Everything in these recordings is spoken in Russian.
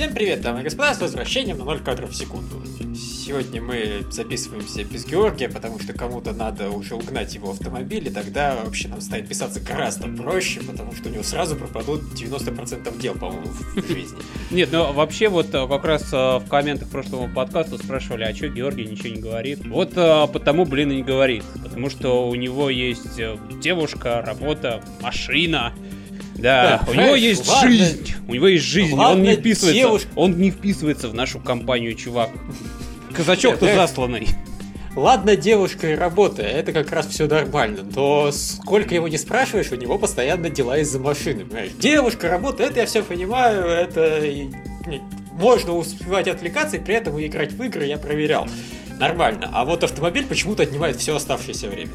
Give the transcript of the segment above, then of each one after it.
Всем привет, дамы и господа, с возвращением на 0 кадров в секунду. Сегодня мы записываемся без Георгия, потому что кому-то надо уже угнать его автомобиль, и тогда вообще нам станет писаться гораздо проще, потому что у него сразу пропадут 90% дел, по-моему, в жизни. Нет, ну вообще вот э, как раз э, в комментах прошлого подкаста спрашивали, а что Георгий ничего не говорит? Вот э, потому, блин, и не говорит. Потому что у него есть девушка, работа, машина, да, у него есть ладно, жизнь. У него есть жизнь. Ладно, он не вписывается. Он не вписывается в нашу компанию, чувак. Казачок-то засланный. Ладно, девушка и работа, это как раз все нормально, но сколько его не спрашиваешь, у него постоянно дела из-за машины, понимаешь? Девушка, работа, это я все понимаю, это можно успевать отвлекаться и при этом играть в игры, я проверял. Нормально. А вот автомобиль почему-то отнимает все оставшееся время.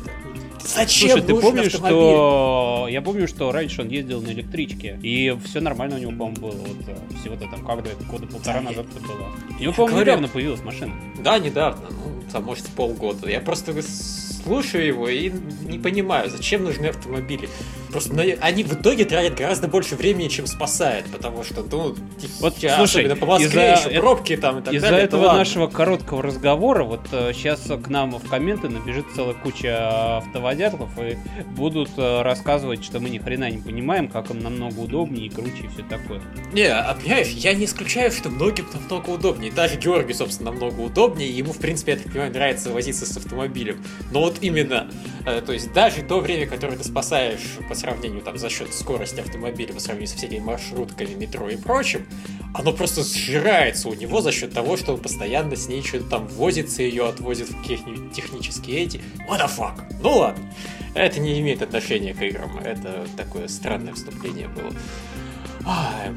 Зачем Слушай, ты помнишь, автомобиль? что... Я помню, что раньше он ездил на электричке, и все нормально у него, по-моему, было. Вот э, всего-то там, когда это года полтора да, назад это было. У него, по-моему, недавно появилась машина. Да, недавно. Ну, там, может, полгода. Я просто слушаю его и не понимаю, зачем нужны автомобили. Просто они в итоге тратят гораздо больше времени, чем спасает, потому что, ну, вот, слушай, особенно по Москве еще это, пробки там и так из-за далее. Из-за этого нашего короткого разговора, вот э, сейчас к нам в комменты набежит целая куча автоводятлов и будут э, рассказывать, что мы ни хрена не понимаем, как он намного удобнее и круче и все такое. Не, а понимаешь, я не исключаю, что многим намного удобнее. Даже Георгий, собственно, намного удобнее. Ему, в принципе, я так понимаю, нравится возиться с автомобилем. Но вот именно, э, то есть даже то время, которое ты спасаешь по сравнению там за счет скорости автомобиля, по сравнению со всеми маршрутками, метро и прочим, оно просто сжирается у него за счет того, что он постоянно с ней что-то там возится, ее отвозит в какие-нибудь технические эти. What the fuck? Ну ладно. Это не имеет отношения к играм. Это такое странное вступление было.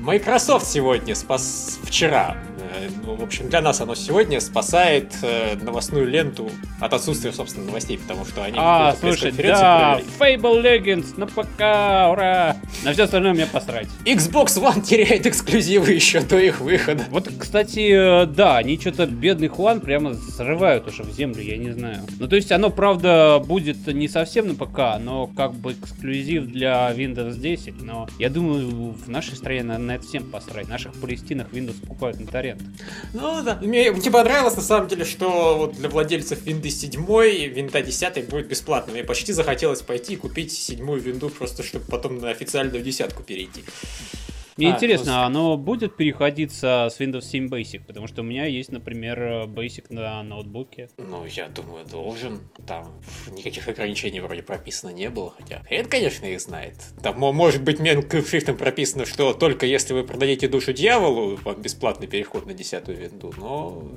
Microsoft сегодня спас вчера. Э, ну, в общем, для нас оно сегодня спасает э, новостную ленту от отсутствия, собственно, новостей, потому что они... А, слушай, да, Fable Legends на ПК, ура! На все остальное мне посрать. Xbox One теряет эксклюзивы еще до их выхода. Вот, кстати, э, да, они что-то бедный Хуан прямо срывают уже в землю, я не знаю. Ну, то есть оно, правда, будет не совсем на ПК, но как бы эксклюзив для Windows 10, но я думаю, в нашей стране на, на это всем посрать. Наших палестинах Windows покупают на торрент. Ну да, мне, мне понравилось на самом деле, что вот для владельцев Windows 7 Windows 10 будет бесплатно. Мне почти захотелось пойти и купить седьмую винду, просто чтобы потом на официальную десятку перейти. Мне а, интересно, просто... оно будет переходиться с Windows 7 Basic? Потому что у меня есть, например, Basic на ноутбуке. Ну, я думаю, должен. Там никаких ограничений вроде прописано не было. Хотя это, конечно, их знает. Там может быть мелким шрифтом прописано, что только если вы продадите душу дьяволу, вам бесплатный переход на десятую винду. Но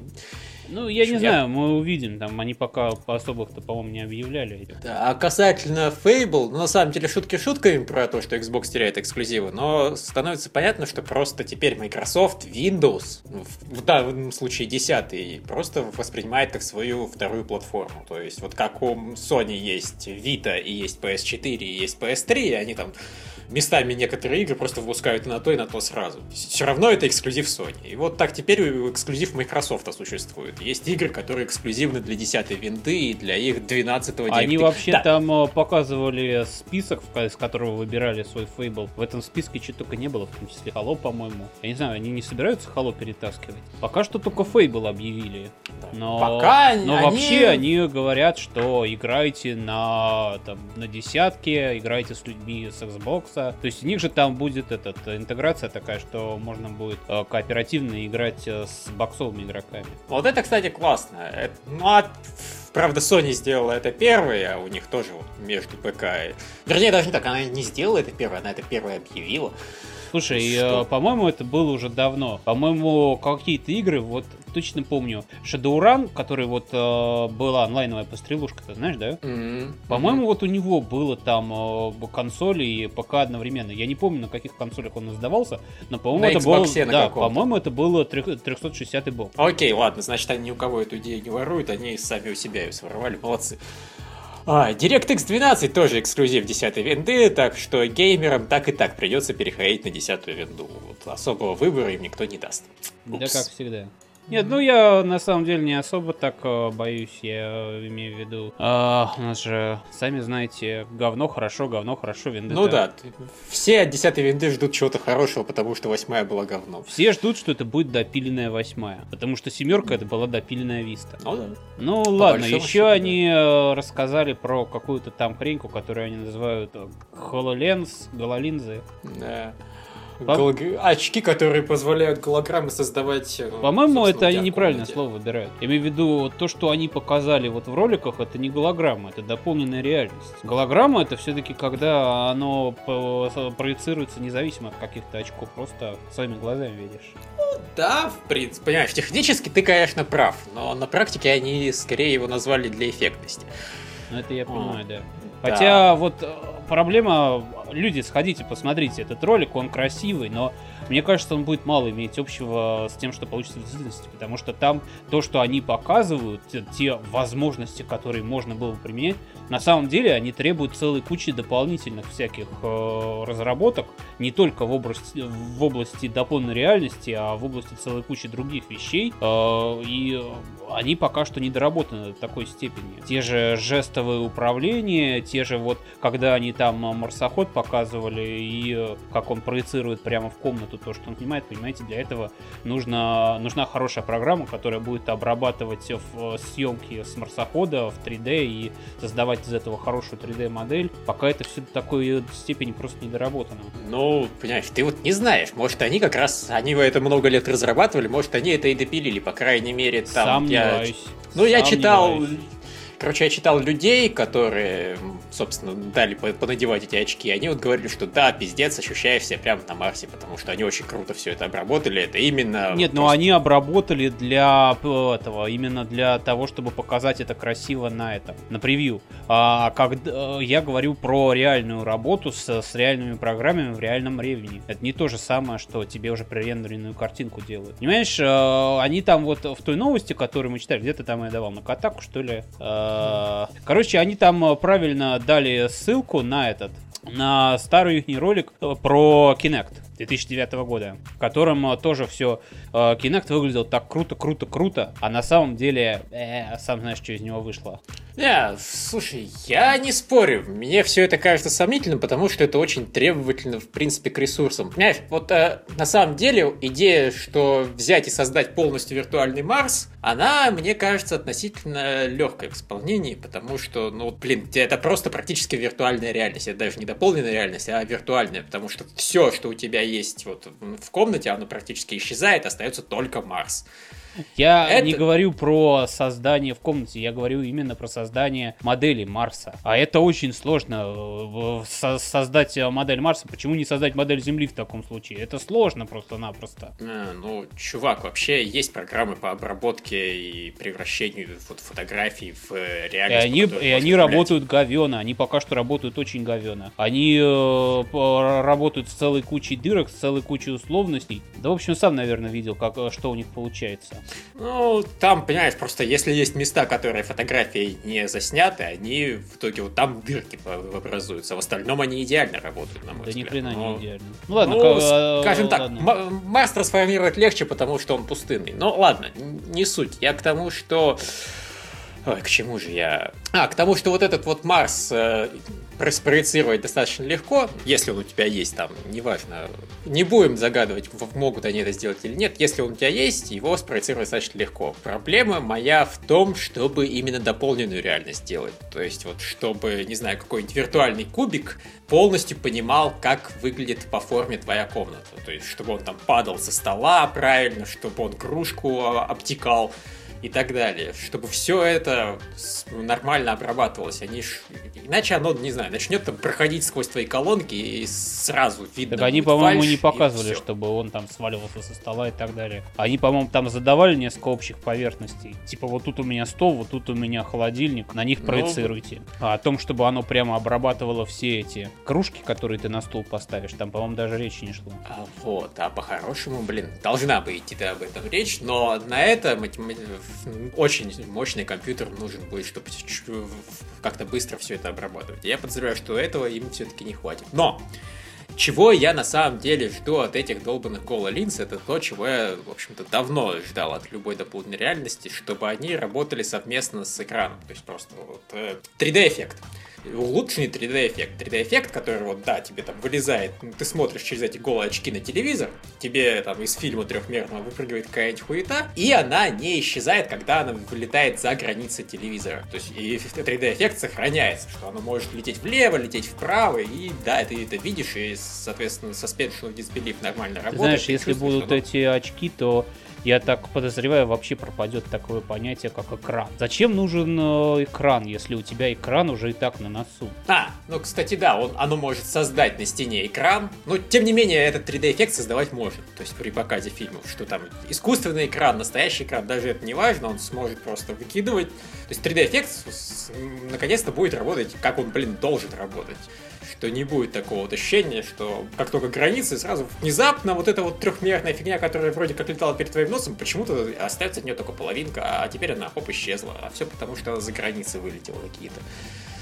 ну, я не я... знаю, мы увидим, там они пока по особых-то, по-моему, не объявляли. Да, а касательно Fable, ну, на самом деле, шутки шутками про то, что Xbox теряет эксклюзивы, но становится понятно, что просто теперь Microsoft Windows, ну, в данном случае 10 просто воспринимает как свою вторую платформу. То есть, вот как у Sony есть Vita и есть PS4 и есть PS3, и они там местами некоторые игры просто выпускают и на то, и на то сразу. Все равно это эксклюзив Sony. И вот так теперь эксклюзив Microsoft существует. Есть игры, которые эксклюзивны для 10 винды и для их 12 го Они вообще да. там э, показывали список, из которого выбирали свой фейбл. В этом списке чего только не было, в том числе Halo, по-моему. Я не знаю, они не собираются Halo перетаскивать. Пока что только фейбл объявили. Но, Пока но они... вообще они говорят, что играйте на, там, на десятке, играйте с людьми с Xbox, то есть у них же там будет этот, интеграция такая, что можно будет э, кооперативно играть э, с боксовыми игроками. Вот это, кстати, классно. Это, ну, а, правда, Sony сделала это первой, а у них тоже вот между ПК. Вернее, даже не так, она не сделала это первой, она это первой объявила. Слушай, э, по-моему, это было уже давно. По-моему, какие-то игры, вот точно помню, Shadowrun, который вот э, была онлайновая пострелушка, ты знаешь, да? Mm-hmm. По-моему, mm-hmm. вот у него было там э, консоли и ПК одновременно. Я не помню, на каких консолях он издавался, но, по-моему, на это было... Да, по-моему, это было 360 был. Окей, ладно, значит, они ни у кого эту идею не воруют, они сами у себя ее своровали, молодцы. А, DirectX 12 тоже эксклюзив 10 винды, так что геймерам так и так придется переходить на 10 винду. Вот особого выбора им никто не даст. Упс. Да как всегда. Нет, ну я на самом деле не особо так э, боюсь, я имею в виду. А, у нас же, сами знаете, говно хорошо, говно хорошо, винды. Ну да, все от 10 винды ждут чего-то хорошего, потому что восьмая была говном. Все ждут, что это будет допиленная восьмая, потому что семерка это была допиленная Виста. Ну да. Ну ладно, большому еще счету, да. они э, рассказали про какую-то там хреньку, которую они называют э, HoloLens, гололинзы. Да. По- Голог- Очки, которые позволяют голограммы создавать. э, По-моему, это они неправильное слово выбирают. Я имею в виду, то, что они показали вот в роликах, это не голограмма, это дополненная реальность. Голограмма это все-таки когда оно проецируется независимо от каких-то очков, просто своими глазами видишь. Да, в принципе, понимаешь, технически ты, конечно, прав, но на практике они скорее его назвали для эффектности. Ну, это я А, понимаю, да. да. Хотя вот э, проблема, люди, сходите, посмотрите этот ролик, он красивый, но мне кажется, он будет мало иметь общего с тем, что получится в действительности, потому что там то, что они показывают, те, те возможности, которые можно было бы применять, на самом деле они требуют целой кучи дополнительных всяких э, разработок, не только в области, в области дополненной реальности, а в области целой кучи других вещей, э, и они пока что не доработаны до такой степени. Те же жестовые управления, те же вот, когда они там э, марсоход показывали, и э, как он проецирует прямо в комнату то, что он снимает, понимаете, для этого нужно, нужна хорошая программа, которая будет обрабатывать в- съемки с марсохода в 3D и создавать из этого хорошую 3D-модель, пока это все до такой степени просто не доработано. Ну, понимаешь, ты вот не знаешь, может они как раз, они это много лет разрабатывали, может они это и допилили, по крайней мере, там... я- Сомневаюсь. Ну, я читал... Короче, я читал людей, которые, собственно, дали по- понадевать эти очки. Они вот говорили, что да, пиздец, ощущаешь себя прямо на Марсе, потому что они очень круто все это обработали. Это именно... Нет, но просто- они обработали для п- этого, именно для того, чтобы показать это красиво на этом, на превью. А когда я говорю про реальную работу с, с реальными программами в реальном времени. Это не то же самое, что тебе уже пререндеренную картинку делают. Понимаешь, э, они там вот в той новости, которую мы читали, где-то там я давал на Катаку, что ли. Э, Короче, они там э, правильно дали ссылку на этот, на старый их ролик э, про Kinect 2009 года, в котором э, тоже все Kinect выглядел так круто, круто, круто, а на самом деле, э, сам знаешь, что из него вышло. Не, слушай, я не спорю. Мне все это кажется сомнительным, потому что это очень требовательно, в принципе, к ресурсам. Понимаешь, вот э, на самом деле идея, что взять и создать полностью виртуальный Марс, она, мне кажется, относительно легкая в исполнении, потому что, ну, блин, это просто практически виртуальная реальность. Это даже не дополненная реальность, а виртуальная, потому что все, что у тебя есть вот в комнате, оно практически исчезает, остается только Марс. Я Это- не говорю про создание в комнате, я говорю именно про создание модели Марса. А это очень сложно э, со- создать э, модель Марса. Почему не создать модель Земли в таком случае? Это сложно просто-напросто. А, ну, чувак, вообще есть программы по обработке и превращению вот, фотографий в э, И реальность. они, по которой и они работают говенно, они пока что работают очень говенно. Они э, работают с целой кучей дырок, с целой кучей условностей. Да, в общем, сам, наверное, видел, как, что у них получается. Ну, там, понимаешь, просто если есть места, которые фотографией не засняты, они в итоге вот там дырки образуются. В остальном они идеально работают, на мой Да ни взгляд. хрена Но- не идеально. Ну ладно, ну, ка- э, скажем так, ладно. Марс трансформировать легче, потому что он пустынный. Но ладно, н- не суть. Я к тому, что... Ой, к чему же я... А, к тому, что вот этот вот Марс э, прос- проецировать достаточно легко, если он у тебя есть там, неважно. Не будем загадывать, могут они это сделать или нет. Если он у тебя есть, его спроецировать достаточно легко. Проблема моя в том, чтобы именно дополненную реальность делать. То есть вот, чтобы, не знаю, какой-нибудь виртуальный кубик полностью понимал, как выглядит по форме твоя комната. То есть, чтобы он там падал со стола правильно, чтобы он кружку а, обтекал и так далее. Чтобы все это нормально обрабатывалось. Они ж- Иначе оно, не знаю, начнет там проходить сквозь твои колонки и сразу видно Так они, по-моему, не показывали, чтобы он там сваливался со стола и так далее. Они, по-моему, там задавали несколько общих поверхностей. Типа, вот тут у меня стол, вот тут у меня холодильник, на них Ну, проецируйте. А о том, чтобы оно прямо обрабатывало все эти кружки, которые ты на стол поставишь, там, по-моему, даже речи не шло. А вот, а по-хорошему, блин, должна бы идти об этом речь, но на это очень мощный компьютер нужен будет, чтобы как-то быстро все это обрабатывать. Я подозреваю, что этого им все-таки не хватит. Но чего я на самом деле жду от этих долбанных HoloLens, это то, чего я, в общем-то, давно ждал от любой дополнительной реальности, чтобы они работали совместно с экраном. То есть просто вот, э, 3D-эффект улучшенный 3D-эффект. 3D-эффект, который вот, да, тебе там вылезает, ну, ты смотришь через эти голые очки на телевизор, тебе там из фильма трехмерного выпрыгивает какая-нибудь хуета, и она не исчезает, когда она вылетает за границы телевизора. То есть и 3D-эффект сохраняется, что оно может лететь влево, лететь вправо, и да, ты это видишь, и, соответственно, suspension of disbelief нормально работает. Знаешь, если будут эти очки, то я так подозреваю, вообще пропадет такое понятие, как экран. Зачем нужен э, экран, если у тебя экран уже и так на носу? А, ну, кстати, да, он, оно может создать на стене экран, но, тем не менее, этот 3D-эффект создавать может. То есть при показе фильмов, что там искусственный экран, настоящий экран, даже это не важно, он сможет просто выкидывать. То есть 3D-эффект наконец-то будет работать, как он, блин, должен работать что не будет такого вот ощущения, что как только границы, сразу внезапно вот эта вот трехмерная фигня, которая вроде как летала перед твоим носом, почему-то остается от нее только половинка, а теперь она хоп исчезла. А все потому, что за границы вылетела какие-то.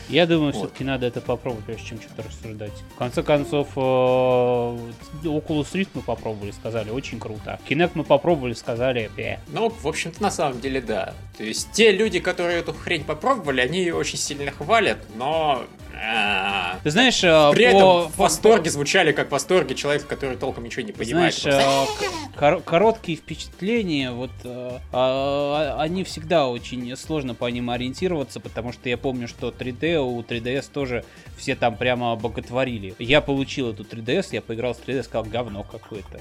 Я думаю, вот. все-таки надо это попробовать, прежде чем что-то рассуждать. В конце концов, э, Oculus Rift мы попробовали, сказали, очень круто. Kinect мы попробовали, сказали, Бе. Ну, в общем-то, на самом деле, да. То есть, те люди, которые эту хрень попробовали, они ее очень сильно хвалят, но а, Ты знаешь, э, при по, этом в восторге звучали как восторги человека, который толком ничего не понимает. Знаешь, э, короткие впечатления, вот э, а, а, они всегда очень сложно по ним ориентироваться, потому что я помню, что 3D у 3DS тоже все там прямо боготворили. Я получил эту 3DS, я поиграл с 3DS, сказал говно какое-то.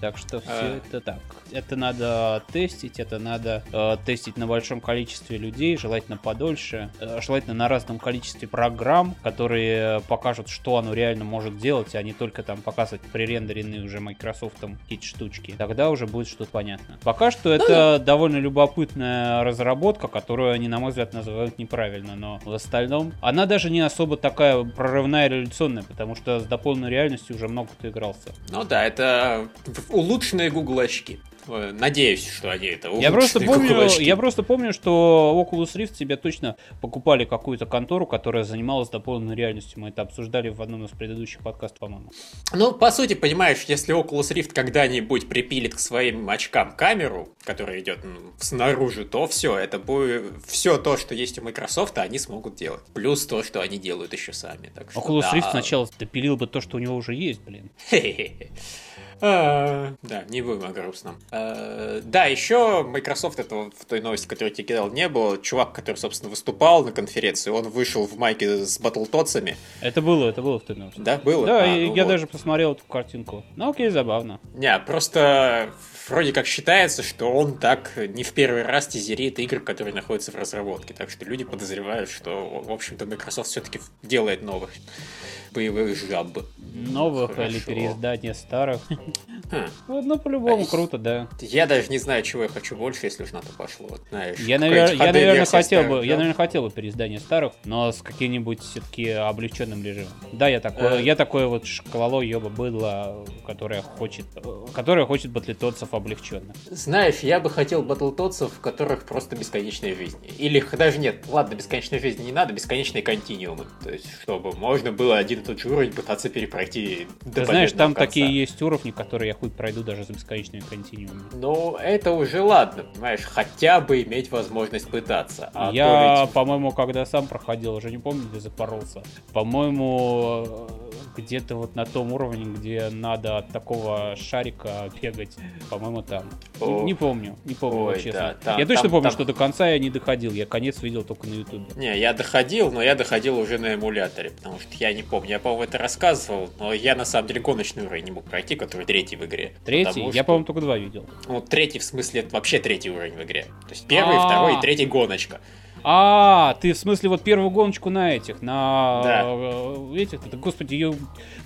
Так что все это так. Это надо тестить, это надо тестить на большом количестве людей, желательно подольше, желательно на разном количестве программ которые покажут, что оно реально может делать, а не только там показывать пререндеренные уже Microsoft какие-то штучки. Тогда уже будет что-то понятно. Пока что это довольно любопытная разработка, которую они, на мой взгляд, называют неправильно, но в остальном она даже не особо такая прорывная революционная, потому что с дополненной реальностью уже много кто игрался. Ну да, это улучшенные Google очки. Э, надеюсь, что они это я просто помню, Я просто помню, что Oculus Rift тебе точно покупали какую-то контору, которая занималась дополненной реальностью. Мы это обсуждали в одном из предыдущих подкастов, по-моему. Ну, по сути, понимаешь, если Oculus Rift когда-нибудь припилит к своим очкам камеру, которая идет снаружи, то все, это будет все то, что есть у Microsoft, они смогут делать. Плюс то, что они делают еще сами. Так что, Oculus да. Rift сначала допилил бы то, что у него уже есть, блин. А, да, не будем о грустном. А, да, еще Microsoft, это в той новости, которую я тебе кидал, не было. Чувак, который, собственно, выступал на конференции, он вышел в майке с Батлтотсами. Это было, это было в той новости. Да, было? Да, а, ну я вот. даже посмотрел эту картинку. Ну окей, забавно. Не, просто вроде как считается, что он так не в первый раз тизерит игры, которые находятся в разработке. Так что люди подозревают, что, в общем-то, Microsoft все-таки делает новых боевых жаб. Новых Хорошо. или переиздания старых. Хм. Ну, по-любому круто, да. Я даже не знаю, чего я хочу больше, если уж на то пошло. Знаешь, я, навер... я наверное, хотел бы, я, наверное, хотел бы переиздание старых, но с каким-нибудь все-таки облегченным режимом. Да, я такой, э. я такой вот шкалоло ёба быдло, которая хочет, которая хочет батлетотсов облегченно. Знаешь, я бы хотел батлтотсов, в которых просто бесконечная жизнь. Или даже нет, ладно, бесконечной жизни не надо, бесконечные континуумы. То есть, чтобы можно было один и тот же уровень пытаться перепройти Ты знаешь, там такие есть уровни, которые я хуй пройду даже за бесконечные континуумы. Ну, это уже ладно, понимаешь, хотя бы иметь возможность пытаться. А я, ведь... по-моему, когда сам проходил, уже не помню, где запоролся. По-моему, где-то вот на том уровне, где надо от такого шарика бегать, по-моему, там. О, не, помню, не помню, ой, честно. Да, там, я точно там, помню, там... что до конца я не доходил, я конец видел только на ютубе. Не, я доходил, но я доходил уже на эмуляторе, потому что я не помню, я, по-моему, это рассказывал, но я на самом деле гоночный уровень не мог пройти, который третий в игре. Третий? Я, что... по-моему, только два видел. Ну, третий в смысле, это вообще третий уровень в игре. То есть первый, А-а-а. второй и третий гоночка. А, ты в смысле вот первую гоночку на этих, на да. Э, этих, господи, ее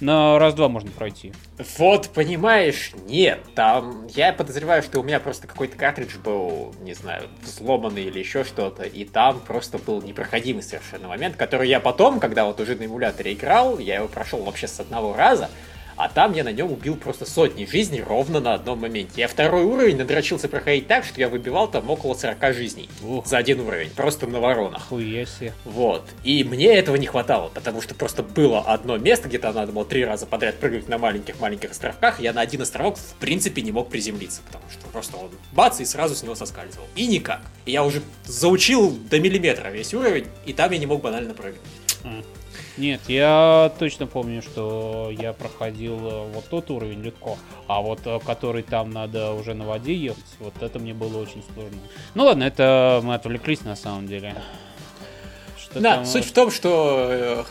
на раз-два можно пройти. Вот, понимаешь, нет, там, я подозреваю, что у меня просто какой-то картридж был, не знаю, взломанный или еще что-то, и там просто был непроходимый совершенно момент, который я потом, когда вот уже на эмуляторе играл, я его прошел вообще с одного раза, А там я на нем убил просто сотни жизней ровно на одном моменте. Я второй уровень надрочился проходить так, что я выбивал там около 40 жизней Ух. за один уровень, просто на воронах. Себе. Вот. И мне этого не хватало, потому что просто было одно место, где там надо было три раза подряд прыгать на маленьких-маленьких островках, я на один островок в принципе не мог приземлиться, потому что просто он бац и сразу с него соскальзывал. И никак. И я уже заучил до миллиметра весь уровень, и там я не мог банально прыгать. А. Нет, я точно помню, что я проходил э, вот тот уровень легко, а вот э, который там надо уже на воде ехать, вот это мне было очень сложно. Ну ладно, это мы отвлеклись на самом деле. Что Да, там, суть в том, что э,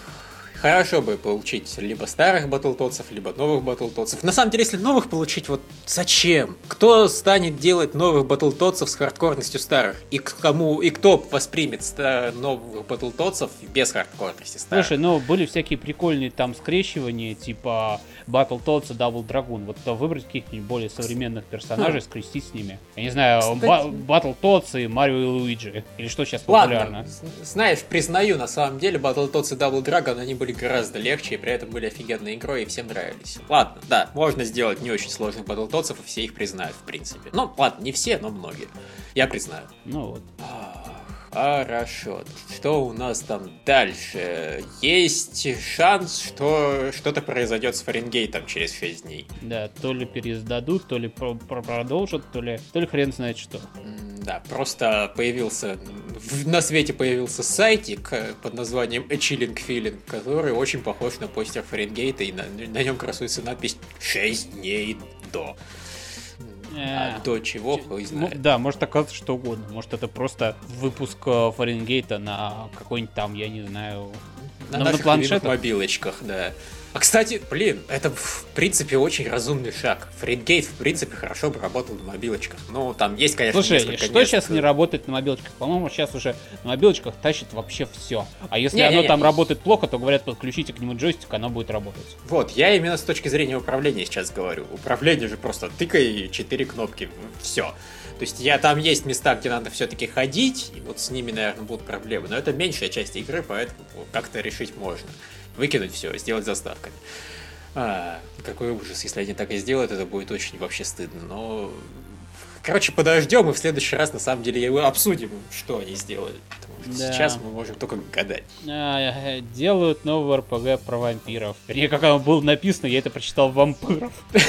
хорошо бы получить либо старых батлтотсов, либо новых батлтотсов. На самом деле, если новых получить, вот зачем? Кто станет делать новых батлтотсов с хардкорностью старых? И к кому, и кто воспримет новых батлтотсов без хардкорности старых? Слушай, ну были всякие прикольные там скрещивания, типа Battletoads и Double Dragoon. Вот выбрать каких-нибудь более современных персонажей, скрестить с ними. Я не знаю, Кстати- Ба- Battletoads и Марио и Луиджи. Или что сейчас Ладно, популярно. з- знаешь, признаю, на самом деле, Battletoads и Double Dragon, они были гораздо легче, и при этом были офигенной игрой, и всем нравились. Ладно, да, можно сделать не очень сложных Battletoads, и все их признают, в принципе. Ну, ладно, не все, но многие. Я признаю. Ну вот. Ах, Хорошо. Что у нас там дальше? Есть шанс, что что-то произойдет с Фаренгейтом через 6 дней. Да, то ли пересдадут, то ли про- про- продолжат, то ли, то ли хрен знает что. Да, просто появился, на свете появился сайтик э, под названием A Chilling Feeling, который очень похож на постер Фаренгейта, и на, на нем красуется надпись «6 дней до». А Э, до чего, хуй знает. да, может оказаться что угодно. Может это просто выпуск э, Фаренгейта на какой-нибудь там, я не знаю, На, на- на наших планшетах? мобилочках, да. А, кстати, блин, это в принципе очень разумный шаг. Фаренгейт, в принципе, хорошо бы работал на мобилочках. Ну, там есть, конечно, Слушай, что мест, сейчас не э, работает на мобилочках? По-моему, сейчас уже на мобилочках тащит вообще все. А если Не-не-не. оно там работает плохо, то говорят, подключите к нему джойстик, оно будет работать. Вот, я именно с точки зрения управления сейчас говорю. Управление же просто тыкай четыре кнопки, все. То есть я там есть места, где надо все-таки ходить, и вот с ними, наверное, будут проблемы. Но это меньшая часть игры, поэтому как-то решить можно. Выкинуть все, сделать заставками. А, какой ужас, если они так и сделают, это будет очень вообще стыдно. Но, короче, подождем и в следующий раз, на самом деле, обсудим, что они сделали. Да. сейчас мы можем только гадать. А, э, делают новый РПГ про вампиров. Вернее, как оно было написано, я это прочитал вампиров.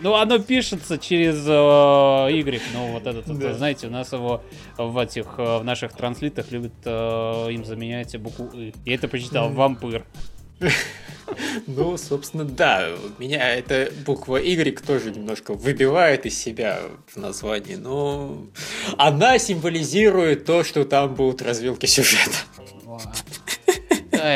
Ну, оно пишется через э, Y. Ну, вот этот, знаете, у нас его в этих, э, в наших транслитах любят им заменять букву И. Я это прочитал вампир. Ну, собственно, да. Меня эта буква Y тоже немножко выбивает из себя в названии, но она символизирует то, что там будут развилки сюжета.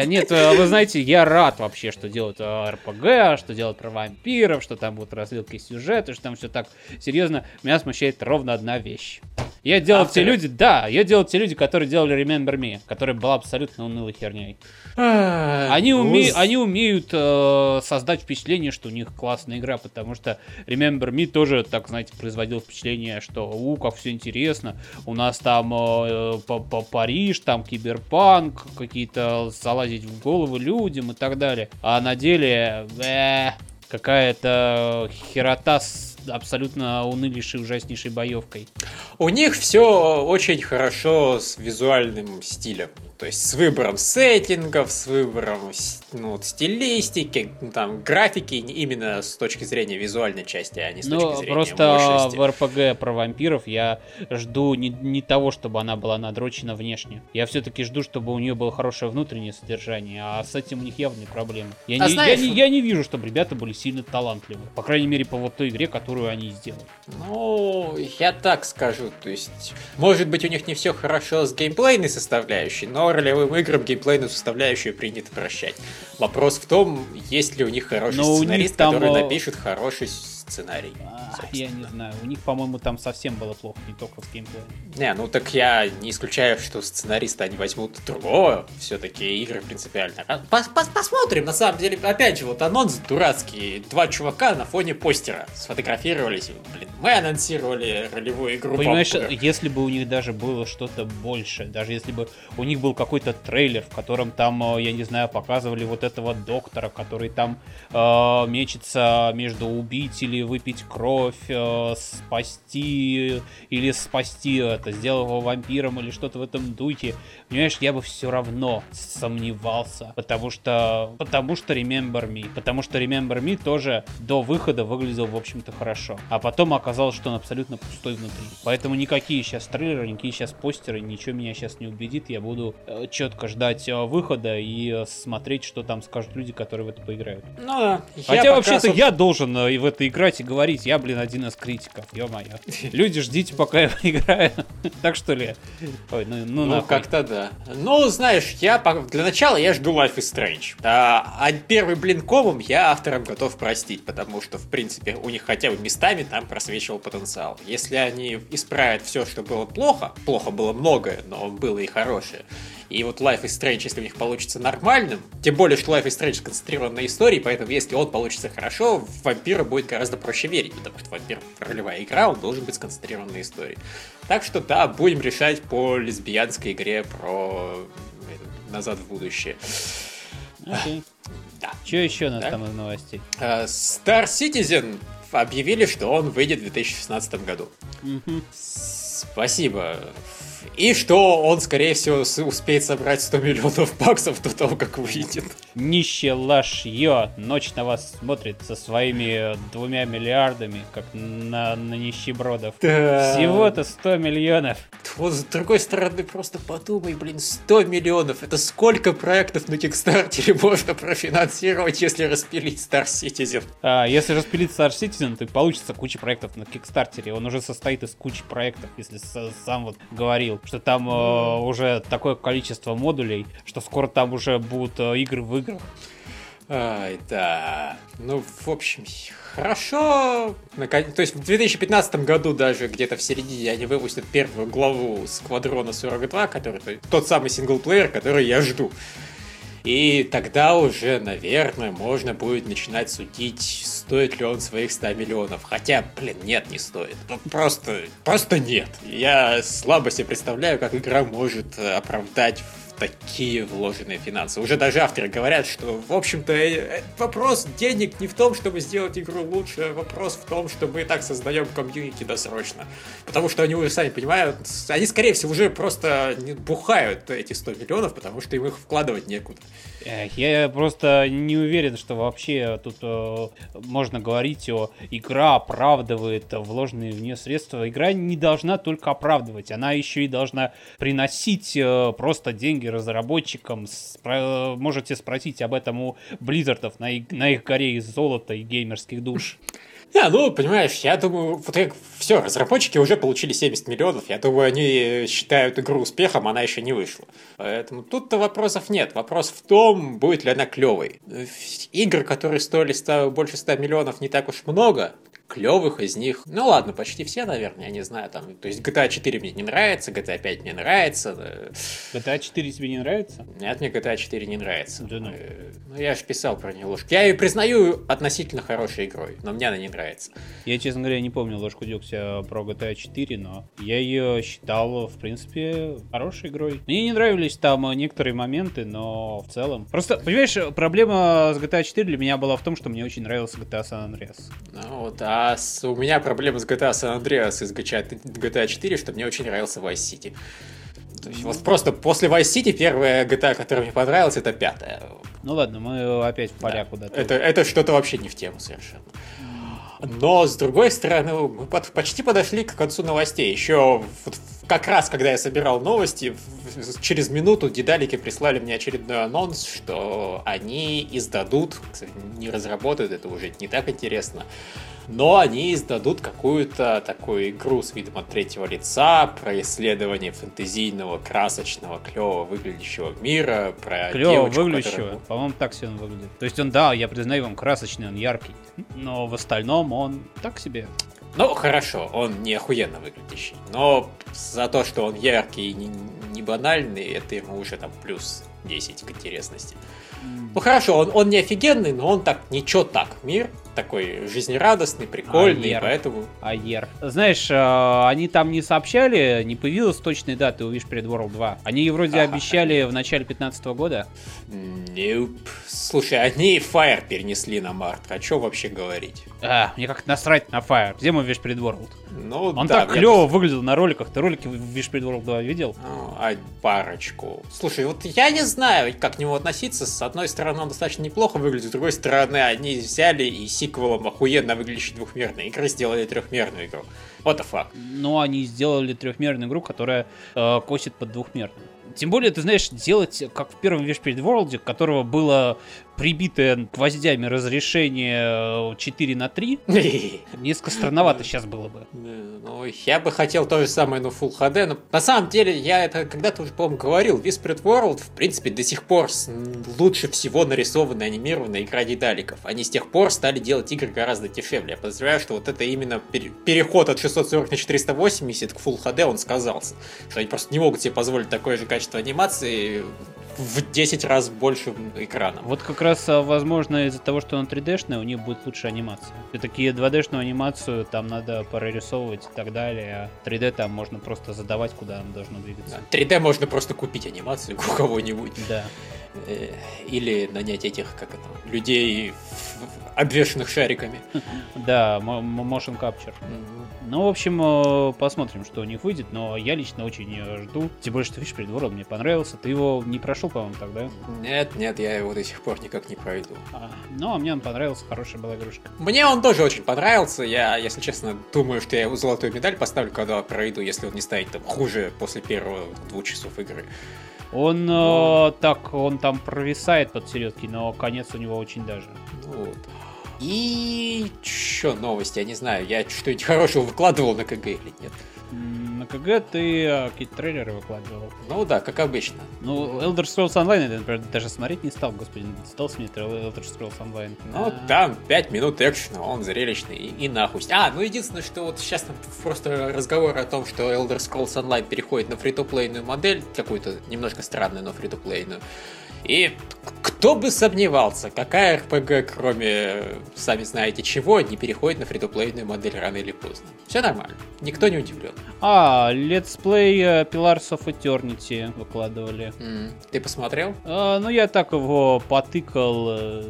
Нет, э, вы знаете, я рад вообще, что делают РПГ, что делают про вампиров, что там будут развилки сюжета, что там все так серьезно. Меня смущает ровно одна вещь. Я делал те Авторы. люди, да, я делал те люди, которые делали Remember Me, которая была абсолютно унылой херней. Они, уме- они умеют э, создать впечатление, что у них классная игра, потому что Remember Me тоже, так знаете, производил впечатление, что у, как все интересно, у нас там э, по- по- Париж, там киберпанк, какие-то залазить в голову людям и так далее. А на деле э, какая-то херота с абсолютно унылейшей, ужаснейшей боевкой. У них все очень хорошо с визуальным стилем. То есть с выбором сеттингов, с выбором ну, вот стилистики, ну, там, графики, именно с точки зрения визуальной части, а не с точки Ну, зрения просто мощности. в РПГ про вампиров я жду не, не того, чтобы она была надрочена внешне. Я все-таки жду, чтобы у нее было хорошее внутреннее содержание, а с этим у них явные проблемы. Я, А не, знаешь, я, не, я не вижу, чтобы ребята были сильно талантливы. По крайней мере, по вот той игре, которую они сделали. Ну, я так скажу, то есть, может быть, у них не все хорошо с геймплейной составляющей, но ролевым играм геймплейную составляющую принято прощать. Вопрос в том, есть ли у них хороший Но у них сценарист, там, который э, напишет хороший сценарий. А, я не знаю, у них, по-моему, там совсем было плохо, не только в геймплее. Не, ну так я не исключаю, что сценариста они возьмут другого, все-таки игры принципиально. А, пос -пос Посмотрим, на самом деле, опять же, вот анонс дурацкий, два чувака на фоне постера сфотографировались, блин, мы анонсировали ролевую игру. Понимаешь, Бампура. если бы у них даже было что-то больше, даже если бы у них был какой-то трейлер, в котором там, э, я не знаю, показывали вот этого доктора, который там э, мечется между убить или выпить кровь, э, спасти или спасти это, сделав его вампиром или что-то в этом духе, понимаешь, я бы все равно сомневался, потому что, потому что Remember Me, потому что Remember Me тоже до выхода выглядел, в общем-то, хорошо, а потом оказалось, что он абсолютно пустой внутри, поэтому никакие сейчас трейлеры, никакие сейчас постеры, ничего меня сейчас не убедит, я буду э, четко ждать э, выхода и э, смотреть, что там скажут люди, которые в это поиграют. Ну да. Хотя вообще-то я должен и в это играть и говорить, я, блин, один из критиков, ё-моё. Люди, ждите, пока я играю. Так что ли? Ой, ну, ну, ну как-то да. Ну, знаешь, я для начала я жду Life is Strange. А, а первый блин комом я авторам готов простить, потому что, в принципе, у них хотя бы местами там просвечивал потенциал. Если они исправят все, что было плохо, плохо было многое, но было и хорошее, и вот Life is Strange, если у них получится нормальным, тем более, что Life is Strange сконцентрирован на истории, поэтому если он получится хорошо, в вампира будет гораздо проще верить, потому что вампир ролевая игра, он должен быть сконцентрирован на истории. Так что да, будем решать по лесбиянской игре про э, назад в будущее. Окей. Да. Что еще у нас да? там из новостей? Uh, Star Citizen объявили, что он выйдет в 2016 году. Mm-hmm. Спасибо и что он, скорее всего, успеет собрать 100 миллионов баксов до того, как выйдет. Нищее лашье ночь на вас смотрит со своими двумя миллиардами, как на, на нищебродов. Да. Всего-то 100 миллионов. Вот с другой стороны, просто подумай, блин, 100 миллионов. Это сколько проектов на Кикстартере можно профинансировать, если распилить Star Citizen? А, если распилить Star Citizen, то получится куча проектов на Кикстартере. Он уже состоит из кучи проектов, если сам вот говорил что там э, уже такое количество модулей, что скоро там уже будут э, игры в играх. Ай, да. Ну, в общем, хорошо. То есть в 2015 году даже где-то в середине они выпустят первую главу Сквадрона 42, который тот самый синглплеер, который я жду. И тогда уже, наверное, можно будет начинать судить, стоит ли он своих 100 миллионов. Хотя, блин, нет, не стоит. Ну, просто, просто нет. Я слабо себе представляю, как игра может оправдать такие вложенные финансы. Уже даже авторы говорят, что, в общем-то, э, э, вопрос денег не в том, чтобы сделать игру лучше, вопрос в том, что мы так создаем комьюнити досрочно. Потому что они уже сами понимают, они, скорее всего, уже просто бухают эти 100 миллионов, потому что им их вкладывать некуда. Я просто не уверен, что вообще тут э, можно говорить о игра оправдывает вложенные в нее средства. Игра не должна только оправдывать, она еще и должна приносить э, просто деньги разработчикам. Спро- можете спросить об этом у Blizzard ов на, на их горе из золота и геймерских душ. Не, ну, понимаешь, я думаю, вот как все, разработчики уже получили 70 миллионов, я думаю, они считают игру успехом, она еще не вышла. Поэтому тут-то вопросов нет. Вопрос в том, будет ли она клевой. Игр, которые стоили больше 100 миллионов, не так уж много, клевых из них, ну ладно, почти все, наверное, я не знаю, там, то есть GTA 4 мне не нравится, GTA 5 мне нравится. GTA 4 тебе не нравится? Нет, мне GTA 4 не нравится. Да ну. Э, ну, я же писал про нее ложку. Я ее признаю относительно хорошей игрой, но мне она не нравится. Я, честно говоря, не помню ложку дегтя про GTA 4, но я ее считал, в принципе, хорошей игрой. Мне не нравились там некоторые моменты, но в целом... Просто, понимаешь, проблема с GTA 4 для меня была в том, что мне очень нравился GTA San Andreas. Ну вот, а а с, у меня проблема с GTA San Andreas из GTA 4, что мне очень нравился Vice City. То есть, вот просто после Vice City первая GTA, которая мне понравилась, это пятая. Ну ладно, мы опять в поля да. куда-то. Это, это что-то вообще не в тему совершенно. Но, с другой стороны, мы под, почти подошли к концу новостей. Еще вот, как раз, когда я собирал новости, через минуту Дедалики прислали мне очередной анонс, что они издадут, кстати, не разработают, это уже не так интересно, но они издадут какую-то такую игру с видом от третьего лица про исследование фэнтезийного, красочного, клево выглядящего мира, про Клево девочку, выглядящего. которая- По-моему, так все он выглядит. То есть он, да, я признаю, он красочный, он яркий. Но в остальном он так себе. Ну, хорошо, он не охуенно выглядящий, но за то, что он яркий и не, не банальный, это ему уже там плюс 10 к интересности. Ну хорошо, он, он не офигенный, но он так, ничего так, мир такой жизнерадостный, прикольный, Аер. поэтому... Аер. Знаешь, э, они там не сообщали, не появилась точной даты у Wish Перед World 2. Они вроде Ага. обещали в начале 15 года. Nope. Слушай, они Fire перенесли на март, а что вообще говорить? А, мне как насрать на Fire. Где мой Wish Перед World? Ну, Он да, так я клево выглядел на роликах. Ты ролики в Wish Перед World 2 видел? Ну, а парочку. Слушай, вот я не знаю, как к нему относиться. С одной стороны, он достаточно неплохо выглядит, с другой стороны, они взяли и сиквелом охуенно выглядящей двухмерной игры сделали трехмерную игру. What the fuck? Но они сделали трехмерную игру, которая э, косит под двухмерную. Тем более, ты знаешь, делать, как в первом Wish World, которого было прибитое гвоздями разрешение э, 4 на 3, несколько странновато сейчас было бы. Ну, я бы хотел то же самое, но Full HD, но на самом деле я это когда-то уже, по-моему, говорил. Whispered World, в принципе, до сих пор лучше всего нарисованная, анимированная игра дедаликов. Они с тех пор стали делать игры гораздо дешевле. Я подозреваю, что вот это именно пере- переход от 640 на 480 к Full HD, он сказался. Что они просто не могут себе позволить такое же качество анимации в 10 раз большим экраном. Вот как раз, а, возможно, из-за того, что он 3D-шный, у них будет лучше анимация. И такие 2D-шную анимацию там надо прорисовывать и так далее, а 3D там можно просто задавать, куда оно должно двигаться. Да, 3D можно просто купить анимацию у кого-нибудь. Да. Э, Или нанять этих, как это, людей, в- обвешанных шариками. Да, motion capture. Ну, в общем, э, посмотрим, что у них выйдет, но я лично очень жду. Тем более, что Фиш Придворов мне понравился. Ты его не прошел, по-моему, тогда? Нет, нет, я его до сих пор никак не пройду. А, ну, а мне он понравился, хорошая была игрушка. Мне он тоже очень понравился. Я, если честно, думаю, что я ему золотую медаль поставлю, когда пройду, если он не станет там хуже после первого двух часов игры. Он Но- э, так, он там провисает под середки, но конец у него очень даже. Ну вот. И чё новости, я не знаю, я что-нибудь хорошего выкладывал на КГ или нет. На КГ ты э, какие-то трейлеры выкладывал. Ну да, как обычно. Ну, Elder Scrolls Online я, например, даже смотреть не стал, господи, не стал смотреть Elder Scrolls Online. Ну, А, там 5 минут экшена, он зрелищный и, и нахуй. А, ну единственное, что вот сейчас там просто разговор о том, что Elder Scrolls Online переходит на фри-то-плейную модель, какую-то немножко странную, но фри-то-плейную. И кто бы сомневался, какая RPG, кроме, сами знаете чего, не переходит на фри-то-плейную модель рано или поздно. Все нормально, никто не удивлен. А, Let's Play э, Pillars of Eternity выкладывали. М, Ты посмотрел? А, ну, я так его потыкал, э,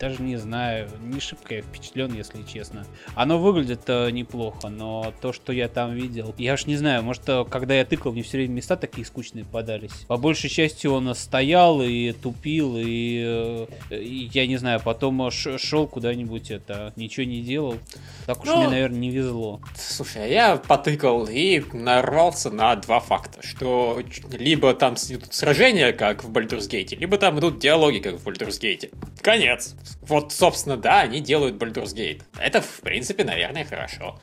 даже не знаю, не шибко я впечатлен, если честно. Оно выглядит э, неплохо, но то, что я там видел, я уж не знаю, может, когда я тыкал, мне все время места такие скучные подались. По большей части он стоял и тупил, и, э, и я не знаю, потом шел куда-нибудь, это, ничего не делал. Так уж Ну, мне, наверное, не везло. Слушай, а я потыкал и нарвался на два факта, что либо там идут сражения, как в Baldur's Gate, либо там идут диалоги, как в Baldur's Gate. Конец. Вот, собственно, да, они делают Baldur's Gate. Это, в принципе, наверное, хорошо.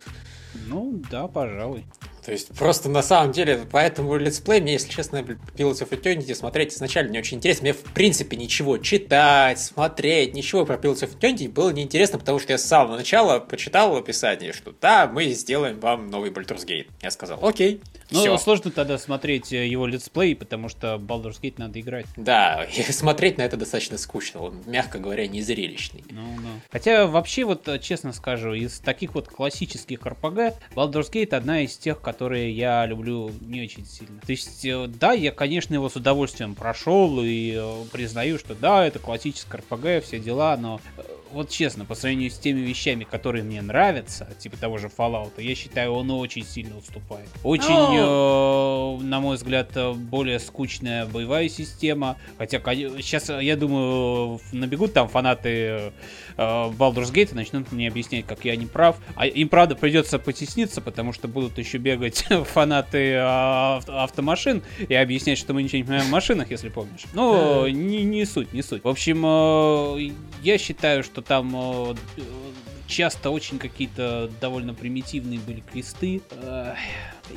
Ну, да, пожалуй. То есть, просто на самом деле, поэтому летсплей мне, если честно, Pillars of Eternity смотреть изначально не очень интересно. Мне, в принципе, ничего читать, смотреть, ничего про Pillars of Eternity было неинтересно, потому что я с самого начала почитал в описании, что да, мы сделаем вам новый Baldur's Gate. Я сказал, окей, Ну, всё. сложно тогда смотреть э, его летсплей, потому что Baldur's Gate надо играть. Да, и смотреть на это достаточно скучно, он, мягко говоря, не зрелищный. Ну, ну. Хотя, вообще, вот э, честно скажу, из таких вот классических RPG, Baldur's Gate одна из тех, которые я люблю не очень сильно. То есть, э, да, я, конечно, его с удовольствием прошел и э, признаю, что да, это классическое RPG, все дела, но э, вот честно, по сравнению с теми вещами, которые мне нравятся, типа того же Fallout, я считаю, он очень сильно уступает. Очень, э, на мой взгляд, более скучная боевая система. Хотя сейчас, я думаю, набегут там фанаты Baldur's Gate и начнут мне объяснять, как я не прав. А им, правда, придется потесниться, потому что будут еще бегать фанаты э, авто- автомашин и объяснять, что мы ничего не понимаем в машинах, если помнишь. Ну, не, не суть, не суть. В общем, э, я считаю, что там э, часто очень какие-то довольно примитивные были квесты.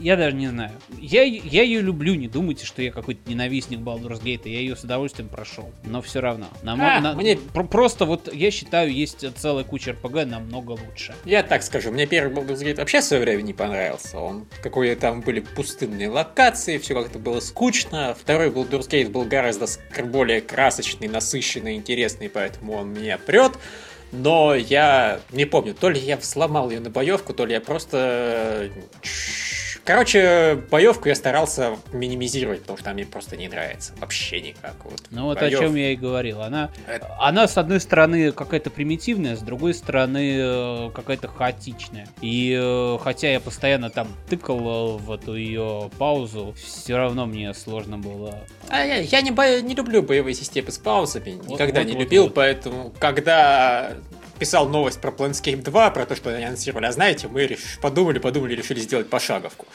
Я даже не знаю. Я, я ее люблю, не думайте, что я какой-то ненавистник Baldur's Gate, я ее с удовольствием прошел. Но все равно. Нам, А, на- мне- про- Просто вот я считаю, есть целая куча RPG намного лучше. Я так скажу, мне первый Baldur's Gate вообще в свое время не понравился. Он какой там были пустынные локации, все как-то было скучно. Второй Baldur's Gate был гораздо более красочный, насыщенный, интересный, поэтому он меня прет. Но я не помню, то ли я сломал ее на боевку, то ли я просто... Короче, боевку я старался минимизировать, потому что она мне просто не нравится. Вообще никак. Вот. Ну вот Боёв- о чем я и говорил. Она, Это- она с одной стороны какая-то примитивная, с другой стороны э, какая-то хаотичная. И э, хотя я постоянно там тыкал э, в эту ее паузу, все равно мне сложно было. А я, я не, бо- не люблю боевые системы с паузами, Вот, никогда вот, не вот, любил, вот. поэтому когда писал новость про Planescape 2, про то, что они анонсировали, а знаете, мы подумали, подумали, решили сделать пошаговку.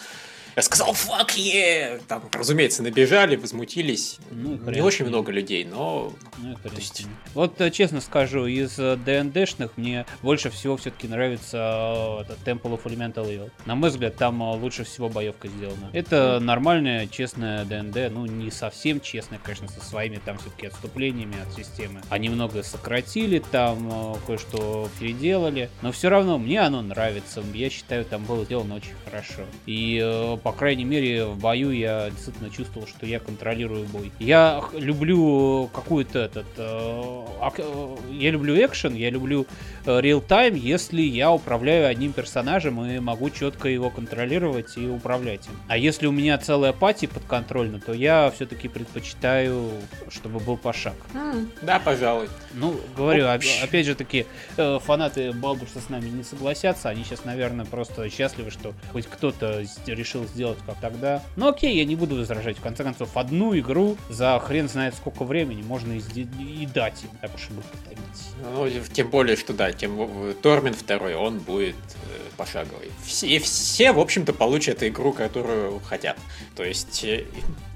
Я сказал «fuck yeah!» Там, разумеется, набежали, возмутились. Ну хрен не очень много людей, но... Ну, хрен То есть-. Вот э, честно скажу, из э, ДНДшных мне больше всего все-таки нравится э, Temple of Elemental Evil. На мой взгляд, там э, лучше всего боевка сделана. Это нормальная, честная ДНД, ну не совсем честная, конечно, со своими там все-таки отступлениями от системы. Они много сократили, там э, кое-что переделали, но все равно мне оно нравится. Я считаю, там было сделано очень хорошо. И, э, по крайней мере, в бою я действительно чувствовал, что я контролирую бой. Я люблю какую-то этот... э, ак- э, я люблю экшен, я люблю реал-тайм, если я управляю одним персонажем и могу четко его контролировать и управлять им. А если у меня целая пати подконтрольна, то я все-таки предпочитаю, чтобы был пошаг. м, Да, пожалуй. Ну, говорю, оп- опять же таки, э, фанаты Балдурса с нами не согласятся. Они сейчас, наверное, просто счастливы, что хоть кто-то решил сделать как тогда. Ну окей, я не буду возражать. В конце концов, одну игру за хрен знает сколько времени можно и, и дать им, так уж и быть, повторить. Ну, тем более, что да, тем Тормин второй, он будет э, пошаговый. Все, и все, в общем-то, получат игру, которую хотят. То есть, э,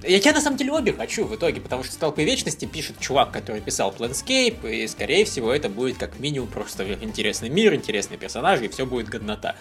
я, я на самом деле обе хочу в итоге, потому что «Столпы Вечности» пишет чувак, который писал Planescape, и, скорее всего, это будет как минимум просто интересный мир, интересные персонажи, и все будет годнота.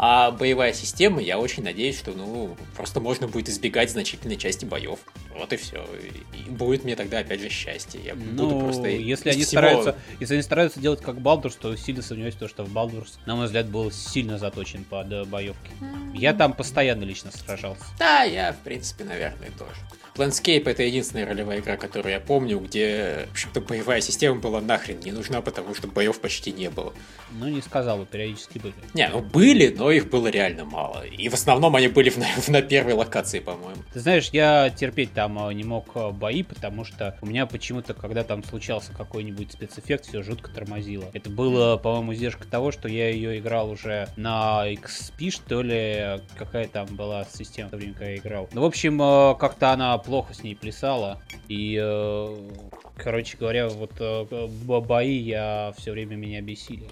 А боевая система, я очень надеюсь, что, ну, просто можно будет избегать значительной части боев. Вот и все. И будет мне тогда, опять же, счастье. Я буду Ну, просто если они всего- стараются, если они стараются делать как Балдурс, то сильно сомневаюсь, в том, что в Балдурс, на мой взгляд, был сильно заточен под э, боевки. Я там постоянно лично сражался. Да, я, в принципе, наверное, тоже. Planescape это единственная ролевая игра, которую я помню, где, в общем-то, боевая система была нахрен не нужна, потому что боев почти не было. Ну, не сказал бы, периодически были. Не, ну были, но их было реально мало. И в основном они были в- на, на первой локации, по-моему. Ты знаешь, я терпеть там э, не мог э, бои, потому что у меня почему-то, когда там случался какой-нибудь спецэффект, все жутко тормозило. Это было, по-моему, издержка того, что я ее играл уже на XP, что ли, какая там была система в то время, когда я играл. Ну, в общем, э, как-то она плохо с ней плясала, и, э, короче говоря, вот э, бо- бои я все время меня бесили.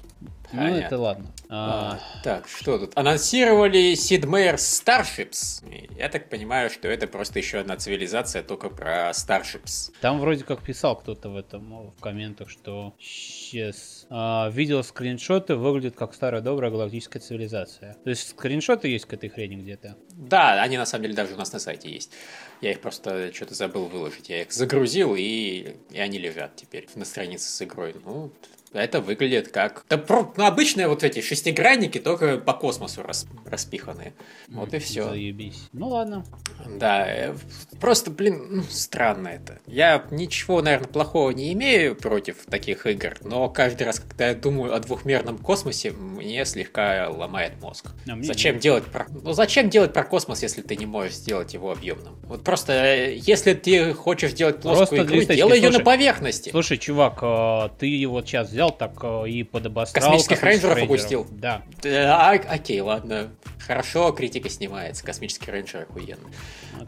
Ну, Понятно. это ладно. А, А, так, что тут? Анонсировали Sid Meier's Starships. Я так понимаю, что это просто еще одна цивилизация, только про Starships. Там вроде как писал кто-то в этом, о, в комментах, что сейчас видел скриншоты, выглядит как старая добрая галактическая цивилизация. То есть скриншоты есть к этой хрени где-то. Да, они на самом деле даже у нас на сайте есть. Я их просто что-то забыл выложить. Я их загрузил, и, и они лежат теперь на странице с игрой. Ну, это выглядит как... Да, ну, обычные вот эти шестигранники, только по космосу рас- распиханные. Вот и все. Заебись. Ну ладно. Да, э, просто, блин, ну, странно это. Я ничего, наверное, плохого не имею против таких игр, но каждый раз, когда я думаю о двухмерном космосе, мне слегка ломает мозг. А Зачем нет. делать про... Ну, зачем делать про космос, если ты не можешь сделать его объемным? Вот просто, э, если ты хочешь делать плоскую Просто игру, делай ее на поверхности. Слушай, чувак, э, ты вот сейчас взял так э, и подобострал Космических рейнджеров опустил? Да. Да, а, окей, ладно. Хорошо, критика снимается. Космический рейнджер охуенно.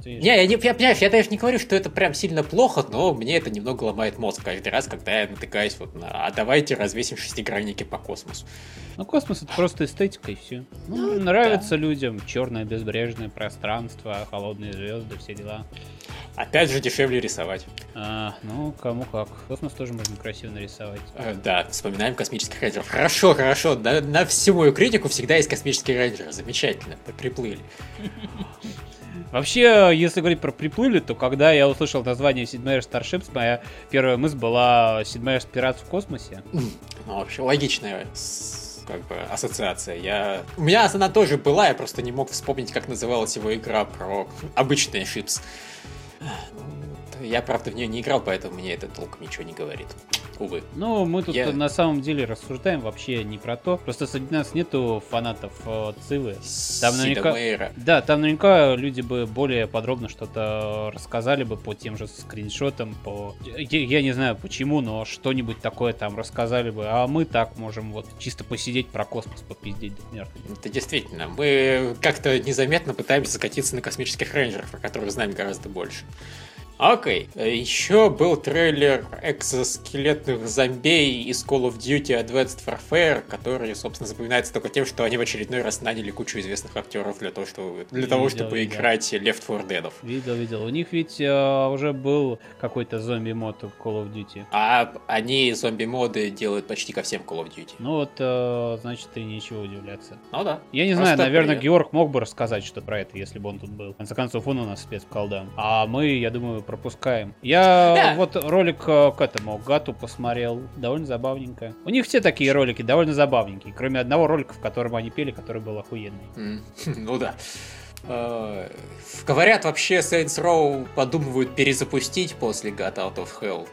Не, я, не, я, понимаешь, я даже не говорю, что это прям сильно плохо, но мне это немного ломает мозг каждый раз, когда я натыкаюсь вот на «а давайте развесим шестигранники по космосу». Ну, космос это просто эстетика и все. Ну, нравится людям черное безбрежное пространство, холодные звезды, все дела. Опять же, дешевле рисовать. А, ну, кому как. Космос тоже можно красиво нарисовать. Э, да, вспоминаем космических рейнджеров. Хорошо, хорошо. На, на всю мою критику всегда есть космические рейнджеры. Замечательно. Приплыли. Вообще, если говорить про приплыли, то когда я услышал название Meier's Starships, моя первая мысль была Meier's Pirates в космосе. Ну, вообще, логичная как бы ассоциация. Я... У меня она тоже была, я просто не мог вспомнить, как называлась его игра про обычные шипс. Я, правда, в нее не играл, поэтому мне это толком ничего не говорит увы. Ну, мы тут я... на самом деле рассуждаем вообще не про то. Просто среди нас нету фанатов э, Цивы. Там наверняка... Да, там наверняка люди бы более подробно что-то рассказали бы по тем же скриншотам, по... Я, я не знаю почему, но что-нибудь такое там рассказали бы. А мы так можем вот чисто посидеть про космос, попиздеть смерти. Это действительно. Мы как-то незаметно пытаемся закатиться на космических рейнджеров, о которых знаем гораздо больше. Окей. Еще был трейлер экзоскелетных зомбей из Call of Duty Advanced Warfare, который, собственно, запоминается только тем, что они в очередной раз наняли кучу известных актеров для того, чтобы, для видел, того, чтобы видел. играть Left 4 Dead. Видел, видел. У них ведь э, уже был какой-то зомби-мод в Call of Duty. А они зомби-моды делают почти ко всем Call of Duty. Ну вот, э, значит, и нечего удивляться. Ну да. Я не знаю, наверное, приятно. Георг мог бы рассказать что про это, если бы он тут был. В конце концов, он у нас спецколдан. А мы, я думаю, пропускаем. Я да. вот ролик э, к этому Гату посмотрел, довольно забавненько. У них все такие ролики довольно забавненькие, кроме одного ролика, в котором они пели, который был охуенный. Mm. Ну да. Uh, говорят, вообще Saints Row подумывают перезапустить после God Out of Hell.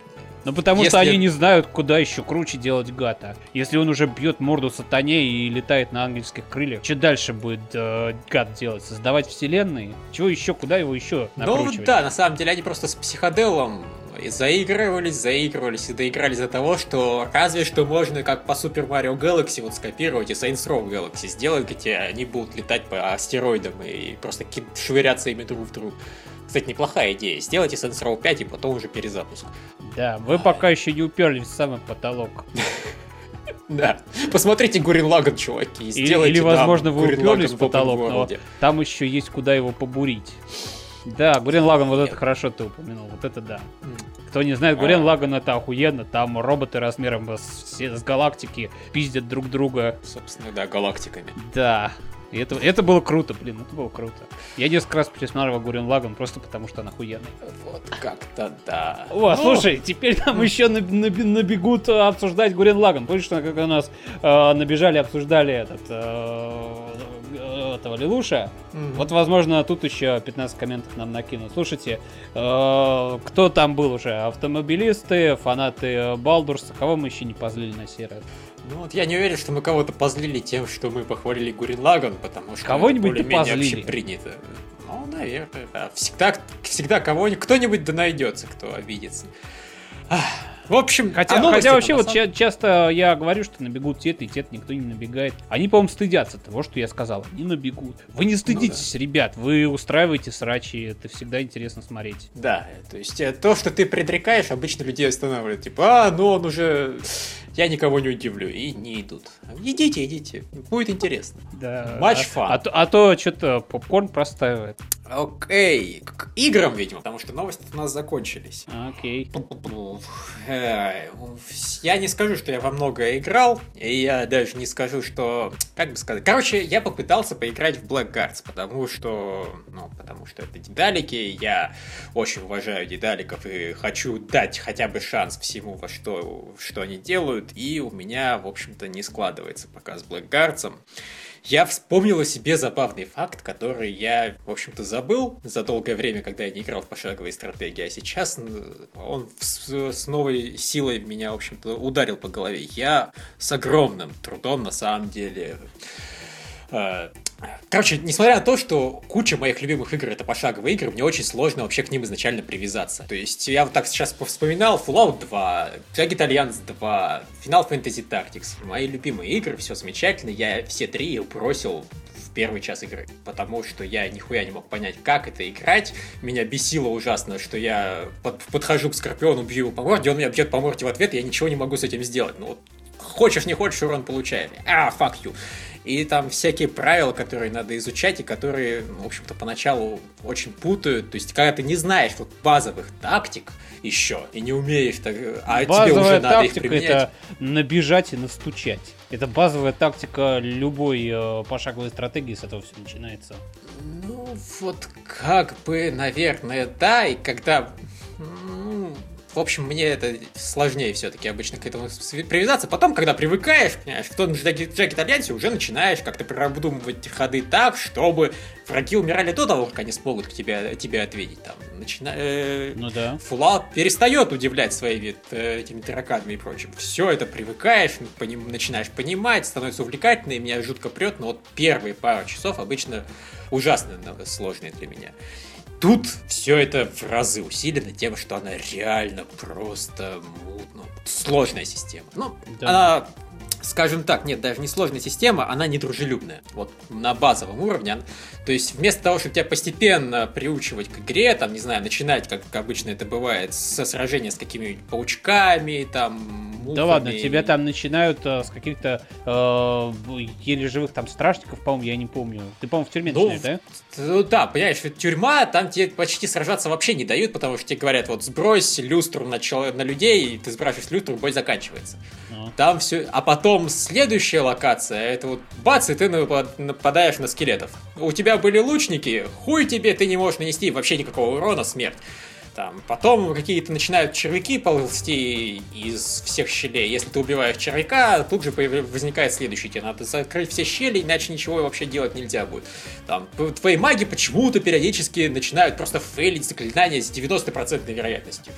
Ну потому Если... что они не знают, куда еще круче делать Гата. Если он уже бьет морду сатане и летает на ангельских крыльях, что дальше будет э, Гат делать? Создавать вселенные? Чего еще? Куда его еще Ну да, на самом деле они просто с психоделом заигрывались, заигрывались и доигрались до того, что разве что можно как по Super Mario Galaxy вот скопировать и Saints Row Galaxy сделать, где они будут летать по астероидам и просто швыряться ими друг в друг. Кстати, неплохая идея. Сделайте Saints Row 5 и потом уже перезапуск. Да, вы пока еще не уперлись в самый потолок. Да. Посмотрите Гурин Лаган, чуваки. Сделайте, или, возможно, вы уперлись в потолок, но там еще есть куда его побурить. Да, Гурен Лаган, вот это хорошо ты упомянул, вот это да. Кто не знает, Гурен а. Лаган это охуенно, там роботы размером с, с галактики пиздят друг друга. Собственно, да, галактиками. Да, и это, это было круто, блин, это было круто. Я несколько раз пересматривал Гурен Лаган просто потому, что она охуенная. Вот как-то да. О, ну... слушай, теперь нам еще набегут обсуждать Гурен Лаган. Помнишь, что когда нас э, набежали, обсуждали этот э, этого Лилуша? Mm-hmm. Вот, возможно, тут еще 15 комментов нам накинут. Слушайте, э, кто там был уже? Автомобилисты, фанаты Балдурса, кого мы еще не позлили на раз? Ну вот я не уверен, что мы кого-то позлили тем, что мы похвалили Гурин Лаган, потому что Кого-нибудь это более-менее принято. Ну, наверное, да. Всегда, всегда кого-нибудь, кто-нибудь да найдется, кто обидится. Ах. В общем, хотя, а хотя вообще вот самом... часто я говорю, что набегут те и те никто не набегает. Они, по-моему, стыдятся того, что я сказал. Они набегут. Вы не стыдитесь, ну, да. ребят, вы устраиваете срачи, это всегда интересно смотреть. Да, то есть э, то, что ты предрекаешь, обычно людей останавливает. Типа, а, ну он уже я никого не удивлю, и не идут. Идите, идите, будет интересно. Да. Матч фан. А, а, а то что-то попкорн простаивает. Окей, к играм, видимо, потому что новости у нас закончились. Окей. Я не скажу, что я во многое играл, и я даже не скажу, что... Как бы сказать? Короче, я попытался поиграть в Blackguards, потому что... Ну, потому что это дедалики, я очень уважаю дедаликов и хочу дать хотя бы шанс всему, во что, что они делают, и у меня, в общем-то, не складывается пока с Blackguards я вспомнил о себе забавный факт, который я, в общем-то, забыл за долгое время, когда я не играл в пошаговые стратегии, а сейчас он с новой силой меня, в общем-то, ударил по голове. Я с огромным трудом, на самом деле, э, Короче, несмотря на то, что куча моих любимых игр это пошаговые игры, мне очень сложно вообще к ним изначально привязаться. То есть я вот так сейчас вспоминал Fallout 2, Jagged Alliance 2, Final Fantasy Tactics. Мои любимые игры, все замечательно, я все три бросил в первый час игры, потому что я нихуя не мог понять, как это играть. Меня бесило ужасно, что я под, подхожу к Скорпиону, бью его по морде, он меня бьет по морде в ответ, и я ничего не могу с этим сделать. Ну хочешь не хочешь, урон получаешь. А, fuck you. И там всякие правила, которые надо изучать, и которые, в общем-то, поначалу очень путают. То есть, когда ты не знаешь вот базовых тактик еще, и не умеешь, так, а Базовая тебе уже надо их применять. это набежать и настучать. Это базовая тактика любой э, пошаговой стратегии, с этого все начинается. Ну, вот как бы, наверное, да, и когда... ну, в общем, мне это сложнее все-таки обычно к этому привязаться. Потом, когда привыкаешь, понимаешь, в том же Джеки Джеки Альянсе уже начинаешь как-то продумывать ходы так, чтобы враги умирали до того, как они смогут к тебе, тебе ответить. Там, начина... э, Ну да. Fallout перестает удивлять своими э, этими тараканами и прочим. Все это привыкаешь, поним- начинаешь понимать, становится увлекательно, и меня жутко прет, но вот первые пару часов обычно ужасно наверное, сложные для меня. Тут все это в разы усилено тем, что она реально просто мутно. Сложная система. Ну, Да. она, скажем так, нет, даже не сложная система, она недружелюбная. Вот на базовом уровне. То есть вместо того, чтобы тебя постепенно приучивать к игре, там, не знаю, начинать, как обычно это бывает, со сражения с какими-нибудь паучками, там, Да ладно, муфами. тебя там начинают э, с каких-то э, еле живых там стражников, по-моему, я не помню. Ты, по-моему, в тюрьме Ну, начинаешь, да? Ну да, понимаешь, тюрьма, там тебе почти сражаться вообще не дают, потому что тебе говорят, вот сбрось люстру на, чел- на людей, и ты сбрасываешь люстру, бой заканчивается. Там все. А потом следующая локация, это вот бац, и ты напад- нападаешь на скелетов. У тебя были лучники, хуй тебе, ты не можешь нанести вообще никакого урона, смерть. Там, потом какие-то начинают червяки ползти из всех щелей. Если ты убиваешь червяка, тут же возникает следующий. Тебе надо закрыть все щели, иначе ничего вообще делать нельзя будет. Там, твои маги почему-то периодически начинают просто фейлить заклинания с 90% вероятностью.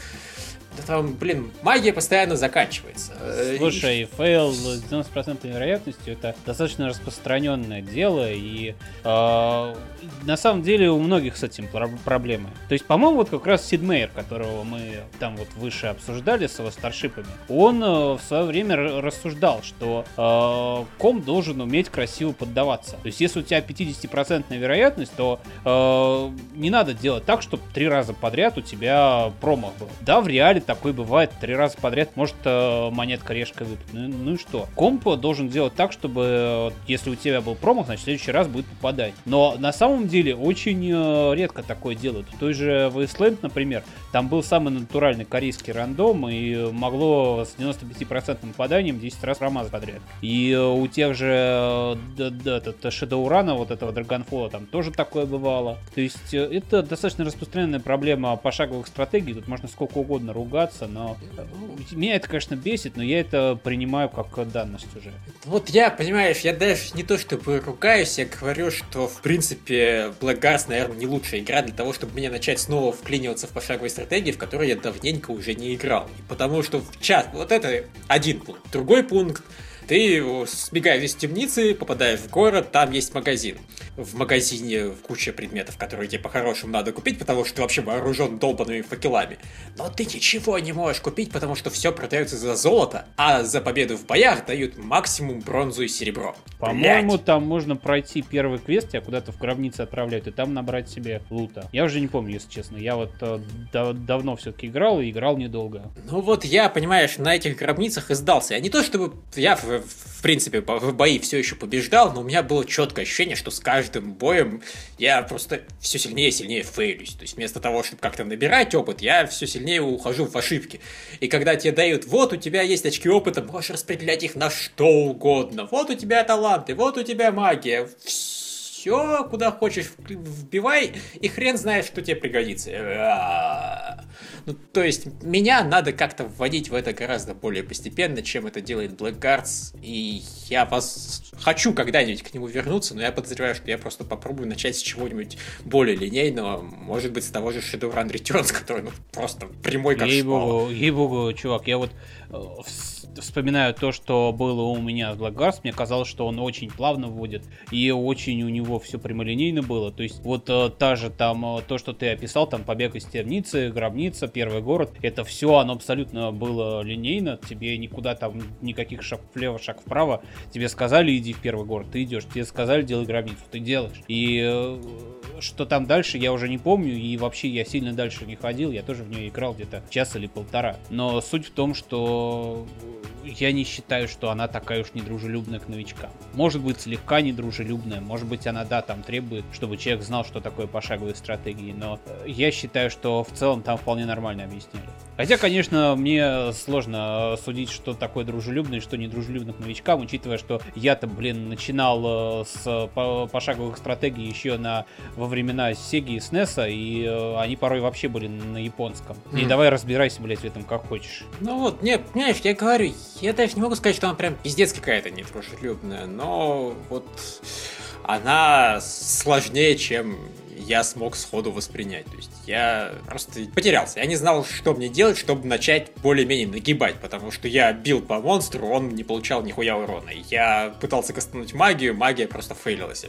Да там, блин, магия постоянно заканчивается. Э, и- Слушай, фейл с 90% вероятностью это достаточно распространенное дело, и э, на самом деле у многих с этим про- проблемы. То есть, по-моему, вот как раз Сид Мейер, которого мы там вот выше обсуждали с его Starship ами, он э, в свое время рассуждал, что э, комп должен уметь красиво поддаваться. То есть, если у тебя 50% вероятность, то э, не надо делать так, чтобы три раза подряд у тебя промах был. Да, в реале такой бывает, три раза подряд может э, монетка решка выпасть. Ну, ну и что? Комп должен делать так, чтобы э, если у тебя был промах, значит в следующий раз будет попадать. Но на самом деле очень э, редко такое делают. В той же Wasteland, например, там был самый натуральный корейский рандом, и могло с 95% попаданием 10 раз промазать подряд. И э, у тех же э, д- д- этот Shadowrun, вот этого Dragonfall, там тоже такое бывало. То есть э, это достаточно распространенная проблема пошаговых стратегий, тут можно сколько угодно ругаться, но э, меня это, конечно, бесит, но я это принимаю как данность уже. Вот я, понимаешь, я даже не то чтобы ругаюсь, я говорю, что в принципе Blackguards, наверное, не лучшая игра для того, чтобы мне начать снова вклиниваться в пошаговые стратегии, в которые я давненько уже не играл. И потому что в час, вот это один пункт. Другой пункт, ты сбегаешь из темницы, попадаешь в город, там есть магазин. В магазине куча предметов, которые тебе по-хорошему надо купить, потому что ты вообще вооружен долбанными факелами. Но ты ничего не можешь купить, потому что все продается за золото, а за победу в боях дают максимум бронзу и серебро. По-моему, там можно пройти первый квест, тебя куда-то в гробнице отправляют, и там набрать себе лута. Я уже не помню, если честно. Я вот э, да- давно все-таки играл, и играл недолго. Ну вот я, понимаешь, на этих гробницах и сдался. Я не то чтобы я, в, в принципе, в бои все еще побеждал, но у меня было четкое ощущение, что с каждым боем я просто все сильнее и сильнее фейлюсь. То есть вместо того, чтобы как-то набирать опыт, я все сильнее ухожу в ошибки. И когда тебе дают, вот у тебя есть очки опыта, можешь распределять их на что угодно. Вот у тебя таланты, вот у тебя магия. Все, куда хочешь, вбивай, и хрен знает, что тебе пригодится. Ну, то есть, меня надо как-то вводить в это гораздо более постепенно, чем это делает Blackguards, и я вас хочу когда-нибудь к нему вернуться, но я подозреваю, что я просто попробую начать с чего-нибудь более линейного, может быть, с того же Shadowrun Returns, который, ну, просто прямой как. Ей-богу, ей-богу, чувак, я вот вспоминаю то, что было у меня с Blackguards, мне казалось, что он очень плавно вводит, и очень у него все прямолинейно было, то есть вот э, та же там, э, то, что ты описал, там побег из темницы, гробница, первый город, это все, оно абсолютно было линейно, тебе никуда там никаких шаг влево, шаг вправо, тебе сказали, иди в первый город, ты идешь, тебе сказали, делай гробницу, ты делаешь, и э, что там дальше, я уже не помню, и вообще я сильно дальше не ходил, я тоже в нее играл где-то час или полтора. Но суть в том, что я не считаю, что она такая уж недружелюбная к новичкам. Может быть, слегка недружелюбная, может быть, она, да, там требует, чтобы человек знал, что такое пошаговые стратегии, но я считаю, что в целом там вполне нормально объясняли. Хотя, конечно, мне сложно судить, что такое дружелюбно и что недружелюбно к новичкам, учитывая, что я-то, блин, начинал э, с пошаговых стратегий еще на, во времена Сеги и SNES, и э, они порой вообще были на японском. Mm. И давай разбирайся, блядь, в этом как хочешь. Ну вот, нет, понимаешь, я говорю, я даже не могу сказать, что она прям пиздец какая-то недружелюбная, но вот она сложнее, чем я смог сходу воспринять. То есть я просто потерялся. Я не знал, что мне делать, чтобы начать более-менее нагибать, потому что я бил по монстру, он не получал нихуя урона. Я пытался кастануть магию, магия просто фейлилась.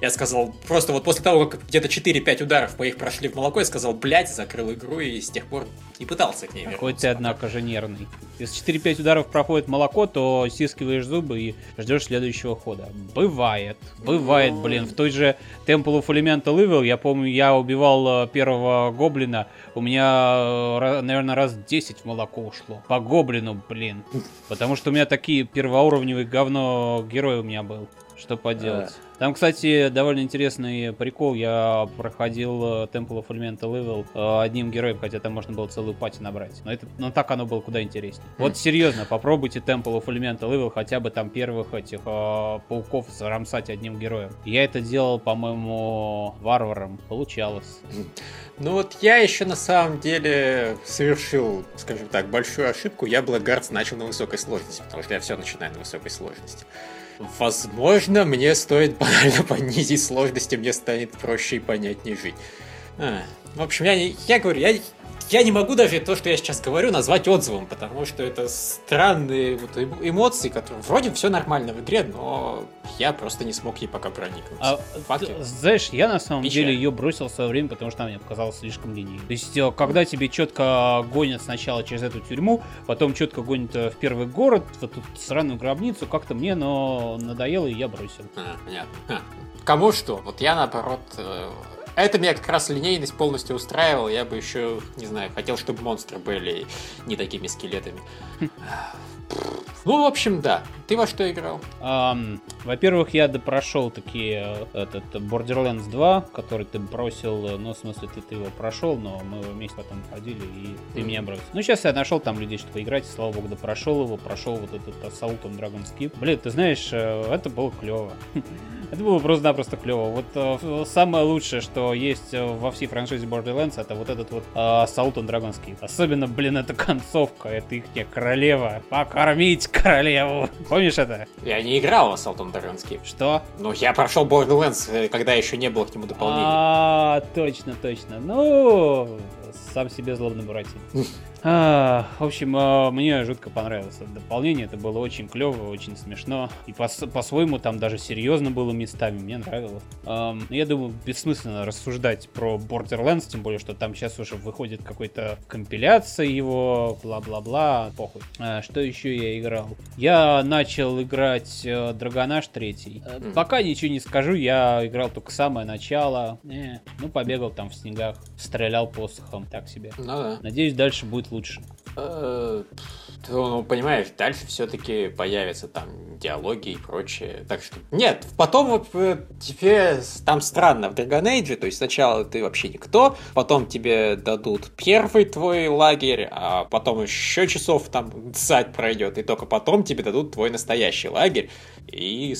Я сказал, просто вот после того, как где-то 4-5 ударов моих прошли в молоко, я сказал, блядь, закрыл игру и с тех пор не пытался к ней вернуться. Хоть ты, однако же, нервный. Если 4-5 ударов проходит молоко, то стискиваешь зубы и ждешь следующего хода. Бывает. Бывает, блин. В той же Temple of Elemental Evil, я помню, я убивал э, первого гоблина, у меня, э, наверное, раз 10 в молоко ушло. По гоблину, блин. Потому что у меня такие первоуровневые говно герой у меня был. Что поделать. Там, кстати, довольно интересный прикол. Я проходил э, Temple of Elemental Evil э, одним героем, хотя там можно было целую пати набрать. Но, это, но так оно было куда интереснее. Вот серьезно, попробуйте Temple of Elemental Evil хотя бы там первых этих э, пауков зарамсать одним героем. Я это делал, по-моему, варваром. Получалось. Ну вот я еще на самом деле совершил, скажем так, большую ошибку. Я Blackguards начал на высокой сложности, потому что я все начинаю на высокой сложности. Возможно, мне стоит банально понизить сложности, мне станет проще и понятнее жить. А, в общем, я, я говорю, я я не могу даже то, что я сейчас говорю, назвать отзывом, потому что это странные вот эмоции, которые вроде все нормально в игре, но я просто не смог ей пока проникнуться. А, ты, знаешь, я на самом Печаль. деле ее бросил в свое время, потому что она мне показалась слишком линейной. То есть, э, когда тебе четко гонят сначала через эту тюрьму, потом четко гонят э, в первый город, в эту сраную гробницу, как-то мне но надоело, и я бросил. А, понятно. А, кому что? Вот я, наоборот, э, это меня как раз линейность полностью устраивала. Я бы еще, не знаю, хотел, чтобы монстры были не такими скелетами. Ну, в общем, да. Ты во что играл? Um, во-первых, я допрошел такие э, этот Borderlands 2, который ты бросил, э, ну, в смысле, ты, ты его прошел, но мы вместе потом ходили, и ты меня бросил. Ну, сейчас я нашел там людей, чтобы играть, и, слава богу, допрошел его, прошел вот этот Assault on Dragon Skip. Блин, ты знаешь, э, это было клево. Это было просто-напросто клево. Вот самое лучшее, что есть во всей франшизе Borderlands, это вот этот вот Assault on Dragon Skip. Особенно, блин, эта концовка, это их королева. Покормить королеву. Помнишь это? Я не играл в Assault on Dragon. Что? Ну, я прошел Borderlands, э, когда еще не было к нему дополнения. А, точно, точно. Ну, сам себе злобный братья. А, в общем, а, мне жутко понравилось это дополнение. Это было очень клево, очень смешно. И по- по-своему там даже серьезно было местами. Мне нравилось. А, я думаю, бессмысленно рассуждать про Borderlands, тем более, что там сейчас уже выходит какой-то компиляция его, бла-бла-бла. Похуй. А, что еще я играл? Я начал играть э, Драгонаш 3. Mm. Пока ничего не скажу, я играл только самое начало. Э, ну, побегал там в снегах, стрелял посохом, так себе. Ну да. Надеюсь, дальше будет лучше. Э, ну, понимаешь, дальше все-таки появятся там диалоги и прочее. Так что нет, потом вот э, тебе там странно в Dragon Age, то есть сначала ты вообще никто, потом тебе дадут первый твой лагерь, а потом еще часов там сать пройдет, и только потом тебе дадут твой настоящий лагерь, и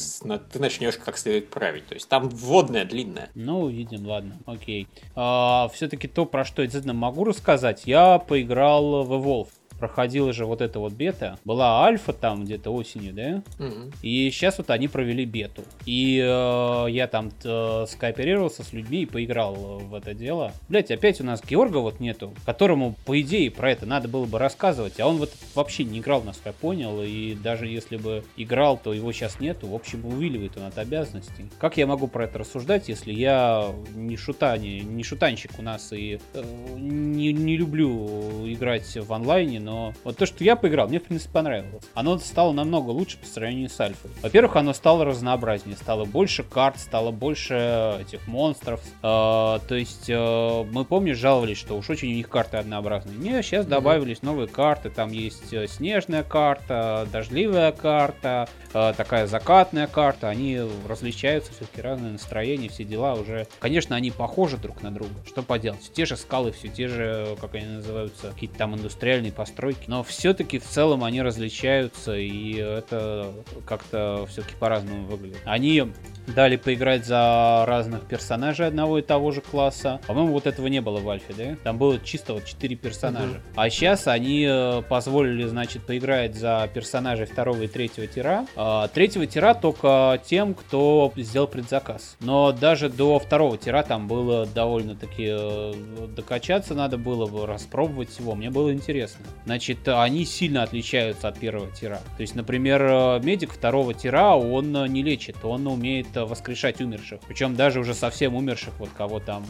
ты начнешь как следует править. То есть там вводная длинная. Ну, увидим, ладно, окей. А, все-таки то, про что я действительно могу рассказать, я поиграл в Evolve проходила же вот эта вот бета. Была альфа там где-то осенью, да? Угу. И сейчас вот они провели бету. И э, я там э, скооперировался с людьми и поиграл в это дело. Блять, опять у нас Георга вот нету, которому, по идее, про это надо было бы рассказывать, а он вот вообще не играл, насколько я понял, и даже если бы играл, то его сейчас нету. В общем, увиливает он от обязанностей. Как я могу про это рассуждать, если я не шута, не, не шутанщик у нас и э, не, не люблю играть в онлайне, но вот то, что я поиграл, мне, в принципе, понравилось. Оно стало намного лучше по сравнению с альфой. Во-первых, оно стало разнообразнее, стало больше карт, стало больше этих монстров. Э, то есть э, мы, помнишь, жаловались, что уж очень у них карты однообразные. Не, сейчас добавились новые карты, там есть э, снежная карта, дождливая карта, э, такая закатная карта, они различаются, все-таки разные настроения, все дела уже. Конечно, они похожи друг на друга, что поделать. Те же скалы, все те же, как они называются, какие-то там индустриальные постройки, но все-таки в целом они различаются, и это как-то все-таки по-разному выглядит. Они дали поиграть за разных персонажей одного и того же класса. По-моему, вот этого не было в Альфе, да? Там было чисто вот 4 персонажа. Угу. А сейчас они э, позволили, значит, поиграть за персонажей второго и третьего тира. А, третьего тира только тем, кто сделал предзаказ. Но даже до второго тира там было довольно-таки э, докачаться надо было, распробовать его. Мне было интересно. Значит, они сильно отличаются от первого тира. То есть, например, э, медик второго тира, он не лечит, он умеет воскрешать умерших. Причем даже уже совсем умерших, вот кого там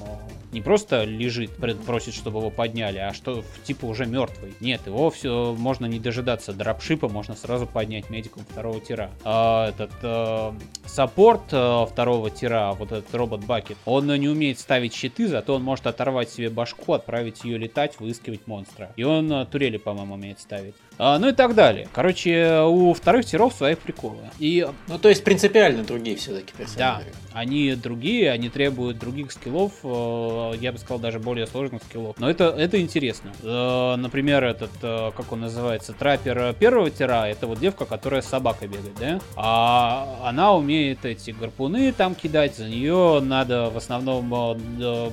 не просто лежит, просит, чтобы его подняли, а что типа уже мертвый. Нет, его все можно не дожидаться дропшипа, можно сразу поднять медиком второго тира. А, этот а, саппорт второго тира, вот этот робот Бакет, он не умеет ставить щиты, зато он может оторвать себе башку, отправить ее летать, выискивать монстра. И он а, турели, по-моему, умеет ставить. А, ну и так далее. Короче, у вторых тиров свои приколы. И... Ну, то есть принципиально другие все-таки персонажи. Да, они другие, они требуют других скиллов, э, я бы сказал, даже более сложных скиллов. Но это, это интересно. Э, например, этот, э, как он называется, траппер первого тира, это вот девка, которая с собакой бегает, да? А она умеет эти гарпуны там кидать, за нее надо в основном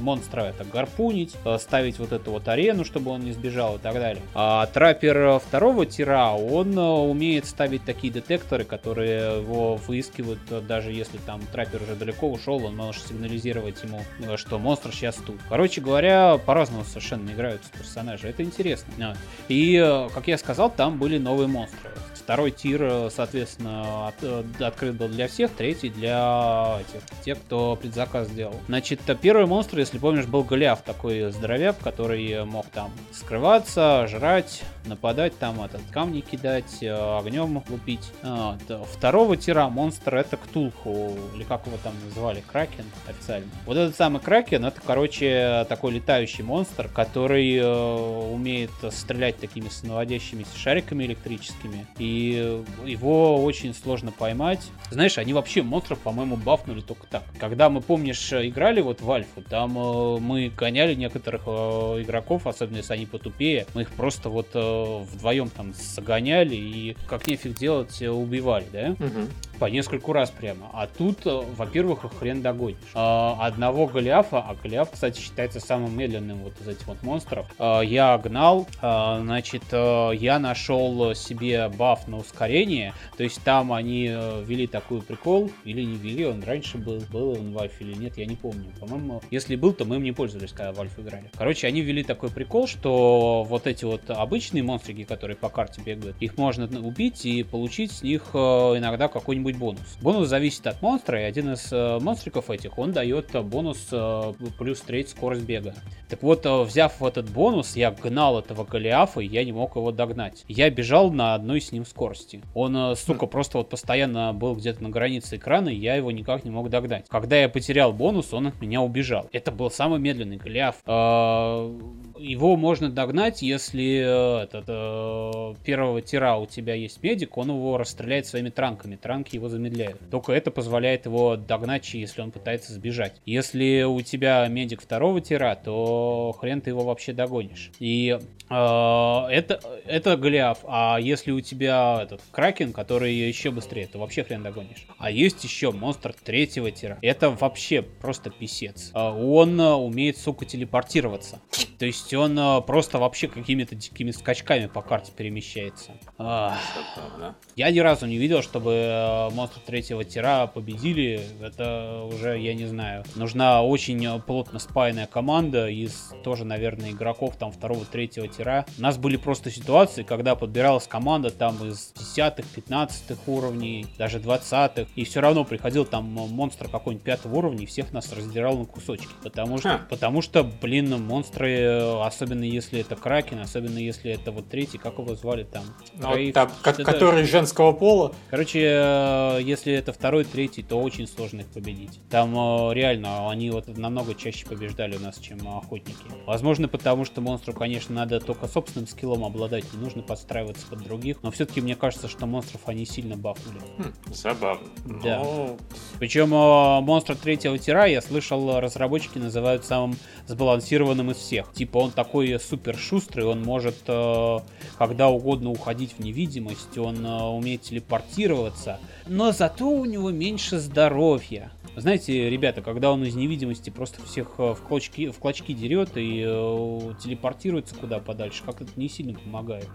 монстра это гарпунить, ставить вот эту вот арену, чтобы он не сбежал и так далее. А траппер второго второго тира он э, умеет ставить такие детекторы, которые его выискивают, э, даже если там траппер уже далеко ушел, он может сигнализировать ему, э, что монстр сейчас тут. Короче говоря, по-разному совершенно играются персонажи. Это интересно. И, как я сказал, там были новые монстры. Второй тир, соответственно, от, открыт был для всех, третий для этих, тех, кто предзаказ сделал. Значит, первый монстр, если помнишь, был Голиаф, такой здоровяк, который мог там скрываться, жрать, нападать там, этот, камни кидать, э, огнем лупить. А, второго тира монстр это Ктулху, или как его там называли, Кракен официально. Вот этот самый Кракен, это, короче, такой летающий монстр, который э, умеет стрелять такими самоводящимися шариками электрическими, и его очень сложно поймать. Знаешь, они вообще монстров, по-моему, бафнули только так. Когда мы, помнишь, играли вот в Альфу, там э, мы гоняли некоторых э, игроков, особенно если они потупее, мы их просто вот э, вдвоем там загоняли и как нефиг делать убивали, да? Угу. По нескольку раз прямо. А тут, во-первых, хрен догонишь. Одного Голиафа, а Голиаф, кстати, считается самым медленным вот из этих вот монстров, я гнал, значит, я нашел себе баф на ускорение, то есть там они ввели такой прикол, или не ввели, он раньше был, был он в Альфе или нет, я не помню. По-моему, если был, то мы им не пользовались, когда в Альфу играли. Короче, они ввели такой прикол, что вот эти вот обычные монстрики, которые по карте бегают, их можно убить и получить с них э, иногда какой-нибудь бонус. Бонус зависит от монстра, и один из э, монстриков этих, он дает бонус э, плюс треть скорость бега. Так вот, взяв этот бонус, я гнал этого Голиафа, и я не мог его догнать. Я бежал на одной с ним. Он, сука, просто вот постоянно был где-то на границе экрана, и я его никак не мог догнать. Когда я потерял бонус, он от меня убежал. Это был самый медленный Голиаф. Его можно догнать, если э, этот, э, первого тира у тебя есть медик, он его расстреляет своими транками. Транки его замедляют. Только это позволяет его догнать, если он пытается сбежать. Если у тебя медик второго тира, то хрен ты его вообще догонишь. И э, это, это Голиаф. А если у тебя этот Кракен, который еще быстрее, то вообще хрен догонишь. А есть еще монстр третьего тира. Это вообще просто писец. Э, он э, умеет, сука, телепортироваться. То есть он э, просто вообще какими-то дикими скачками по карте перемещается. А, я ни разу не видел, чтобы э, монстры третьего тира победили. Это уже, я не знаю, нужна очень плотно спаянная команда из тоже, наверное, игроков там второго, третьего тира. У нас были просто ситуации, когда подбиралась команда там из из десятых, пятнадцатых уровней, даже двадцатых, и все равно приходил там монстр какой-нибудь пятого уровня и всех нас раздирал на кусочки. Потому что, Ха. потому что, блин, монстры, особенно если это Кракен, особенно если это вот третий, как его звали там? Ну, там, что-то- который женского пола. Короче, э, если это второй, третий, то очень сложно их победить. Там э, реально они вот намного чаще побеждали у нас, чем охотники. Возможно, потому что монстру, конечно, надо только собственным скиллом обладать, не нужно подстраиваться под других. Но все-таки мне кажется, что монстров они сильно бафнули. Хм, забавно. Да. Ну, Причем э, монстр третьего тира, я слышал, разработчики называют самым сбалансированным из всех. Типа он такой супер шустрый, он может э, когда угодно уходить в невидимость, он э, умеет телепортироваться, но зато у него меньше здоровья. Знаете, ребята, когда он из невидимости просто всех э, в клочки, в клочки дерет и э, телепортируется куда подальше, как это не сильно помогает.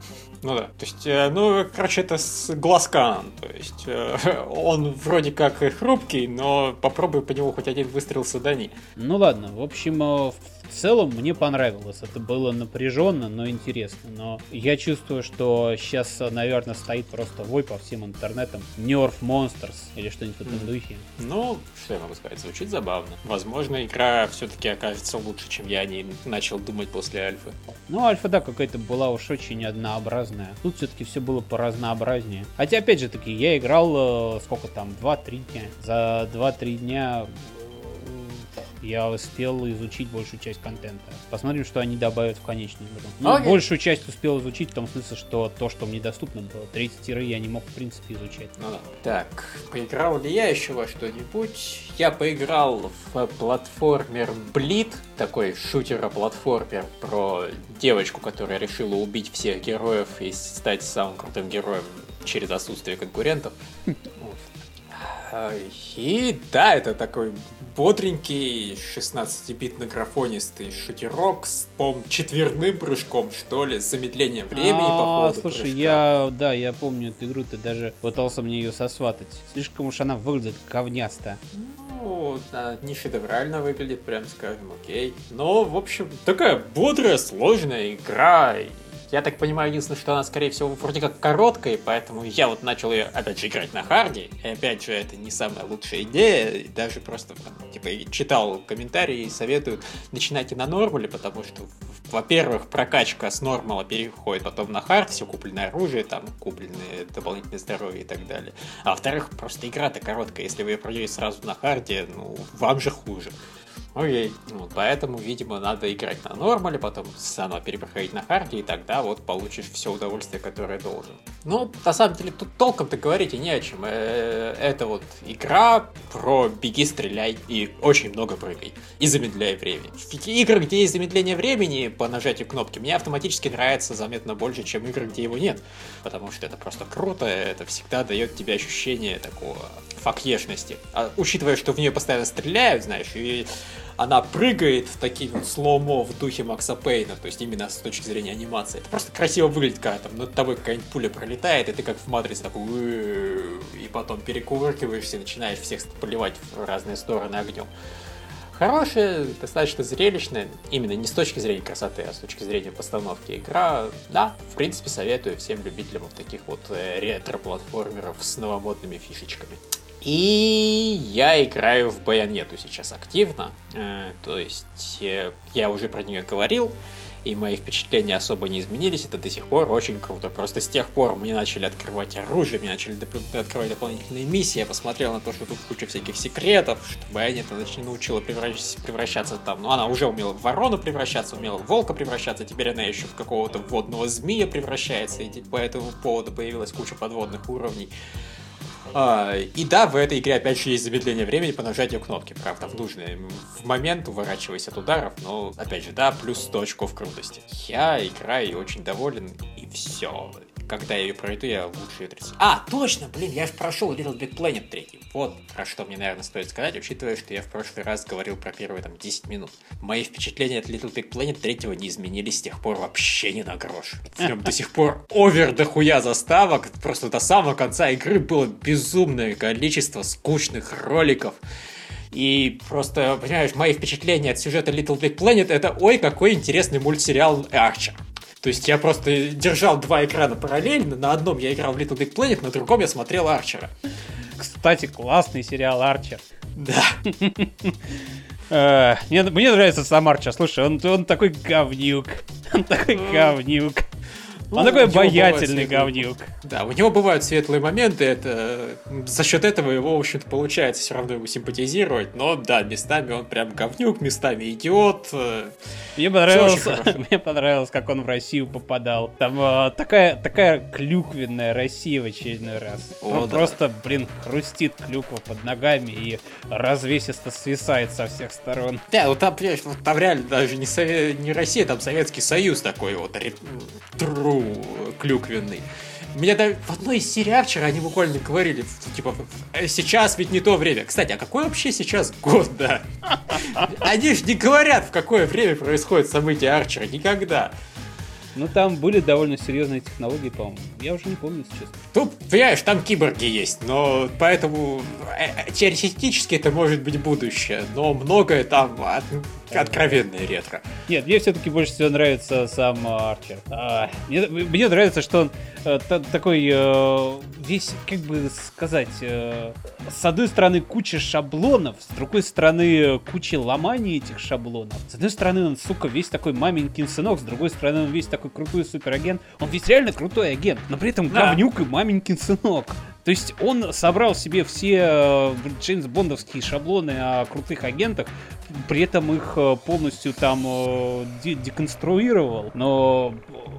Ну да, то есть, э, ну, короче, это с глазкан, то есть, э, он вроде как хрупкий, но попробуй по нему хоть один выстрел садани. Ну ладно, в общем, э, в целом мне понравилось. Это было напряженно, но интересно. Но я чувствую, что сейчас, наверное, стоит просто вой по всем интернетам. Nerf Monsters или что-нибудь в этом духе. Ну, что я могу сказать, звучит забавно. Возможно, игра все-таки окажется лучше, чем я о ней начал думать после альфы. Ну, альфа, да, какая-то была уж очень однообразная. Тут все-таки все было поразнообразнее. Хотя, опять же таки, я играл, э, сколько там, 2-3 дня. За 2-3 дня я успел изучить большую часть контента. Посмотрим, что они добавят в конечную игру. Ну, Окей. большую часть успел изучить в том смысле, что то, что мне доступно было. Третий тиры я не мог, в принципе, изучать. Ну да. Так, поиграл ли я еще во что-нибудь? Я поиграл в платформер Блит, такой шутера-платформер про девочку, которая решила убить всех героев и стать самым крутым героем через отсутствие конкурентов. А, И да, это такой бодренький 16-битный графонистый шутерок с, по четверным прыжком, что ли, с замедлением времени по А, ходу слушай, прыжка. я, да, я помню эту игру, ты даже пытался мне ее сосватать. Слишком уж она выглядит говнясто. Ну, да, не шедеврально выглядит, прям скажем, окей. Но, в общем, такая бодрая, сложная игра. Я так понимаю, единственное, что она, скорее всего, вроде как короткая, поэтому я вот начал ее, опять же, играть на hard е. И опять же, это не самая лучшая идея. И даже просто, типа, читал комментарии и советуют начинайте на normal е, потому что, во-первых, прокачка с normal а переходит потом на hard, все купленное оружие, там, купленные дополнительное здоровье и так далее. А во-вторых, просто игра-то короткая. Если вы ее пройдете сразу на hard е, ну, вам же хуже. Окей. Вот, поэтому, видимо, надо играть на normal е, потом заново перепроходить на hard е, и тогда вот получишь все удовольствие, которое должен. Ну, на самом деле, тут толком-то говорить и не о чем. Э, Это вот игра про беги, стреляй и очень много прыгай. И замедляй время. Игры, где есть замедление времени по нажатию кнопки, мне автоматически нравится заметно больше, чем игры, где его нет. Потому что это просто круто, это всегда дает тебе ощущение такого факешности. А учитывая, что в нее постоянно стреляют, знаешь, и она прыгает в такие вот слоумо в духе Макса Пейна, то есть именно с точки зрения анимации. Это просто красиво выглядит, когда там над тобой какая-нибудь пуля пролетает, и ты как в Матрице такой и потом перекувыркиваешься и начинаешь всех поливать в разные стороны огнем. Хорошая, достаточно зрелищная, именно не с точки зрения красоты, а с точки зрения постановки игра. Да, в принципе, советую всем любителям вот таких вот э, ретро-платформеров с новомодными фишечками. И я играю в Байонету сейчас активно, Э, то есть э, я уже про нее говорил, и мои впечатления особо не изменились, это до сих пор очень круто. Просто с тех пор мне начали открывать оружие, мне начали доп- открывать дополнительные миссии, я посмотрел на то, что тут куча всяких секретов, что Байонета нач- научила превращ- превращаться там, ну она уже умела в ворону превращаться, умела в волка превращаться, теперь она еще в какого-то водного змея превращается, и по этому поводу появилась куча подводных уровней. А, и да, в этой игре опять же есть замедление времени по нажатию кнопки, правда, в нужный момент, уворачиваясь от ударов, но опять же, да, плюс 100 очков крутости. Я играю и очень доволен, и все. Когда я ее пройду, я лучше ее трясу. А, точно, блин, я же прошел Little Big Planet 3. Вот про что мне, наверное, стоит сказать, учитывая, что я в прошлый раз говорил про первые там 10 минут. Мои впечатления от Little Big Planet 3 не изменились с тех пор вообще ни на грош. В нем до сих пор овер дохуя заставок, просто до самого конца игры было безумное количество скучных роликов. И просто, понимаешь, мои впечатления от сюжета Little Big Planet это ой, какой интересный мультсериал Арчер. То есть я просто держал два экрана параллельно, на одном я играл в Little Big Planet, на другом я смотрел Арчера. Кстати, классный сериал Арчер. Да. Э, мне, мне нравится сам Арчер. Слушай, он, он такой говнюк. Он такой говнюк. Он такой обаятельный говнюк. Да, у него бывают светлые моменты, это за счет этого его, в общем-то, получается все равно ему симпатизировать, но да, местами он прям говнюк, местами идиот. Мне понравилось, мне понравилось, как он в Россию попадал. Там э, такая, такая клюквенная Россия в очередной раз. О, да. Просто, блин, хрустит клюква под ногами и развесисто свисает со всех сторон. Да, ну там, вот, там реально даже не, Совет, не Россия, там Советский Союз такой вот, тру клюквенный. Меня даже в одной из серий вчера они буквально говорили, типа, «Э, сейчас ведь не то время. Кстати, а какой вообще сейчас год, да? Они же не говорят, в какое время происходит событие Арчера, никогда. Ну, там были довольно серьезные технологии, по-моему. Я уже не помню, если честно. Тут, понимаешь, там киборги есть, но поэтому э, теоретически это может быть будущее, но многое там от, откровенное ретро. Нет, мне все-таки больше всего нравится сам Арчер. А, мне, мне нравится, что он э, такой э, весь, как бы сказать, э, с одной стороны куча шаблонов, с другой стороны куча ломаний этих шаблонов. С одной стороны он, сука, весь такой маменькин сынок, с другой стороны он весь такой крутой суперагент. Он ведь реально крутой агент, но при этом да. говнюк и маменькин сынок. То есть он собрал себе все э, Джеймс Бондовские шаблоны о крутых агентах, при этом их э, полностью там э, деконструировал, но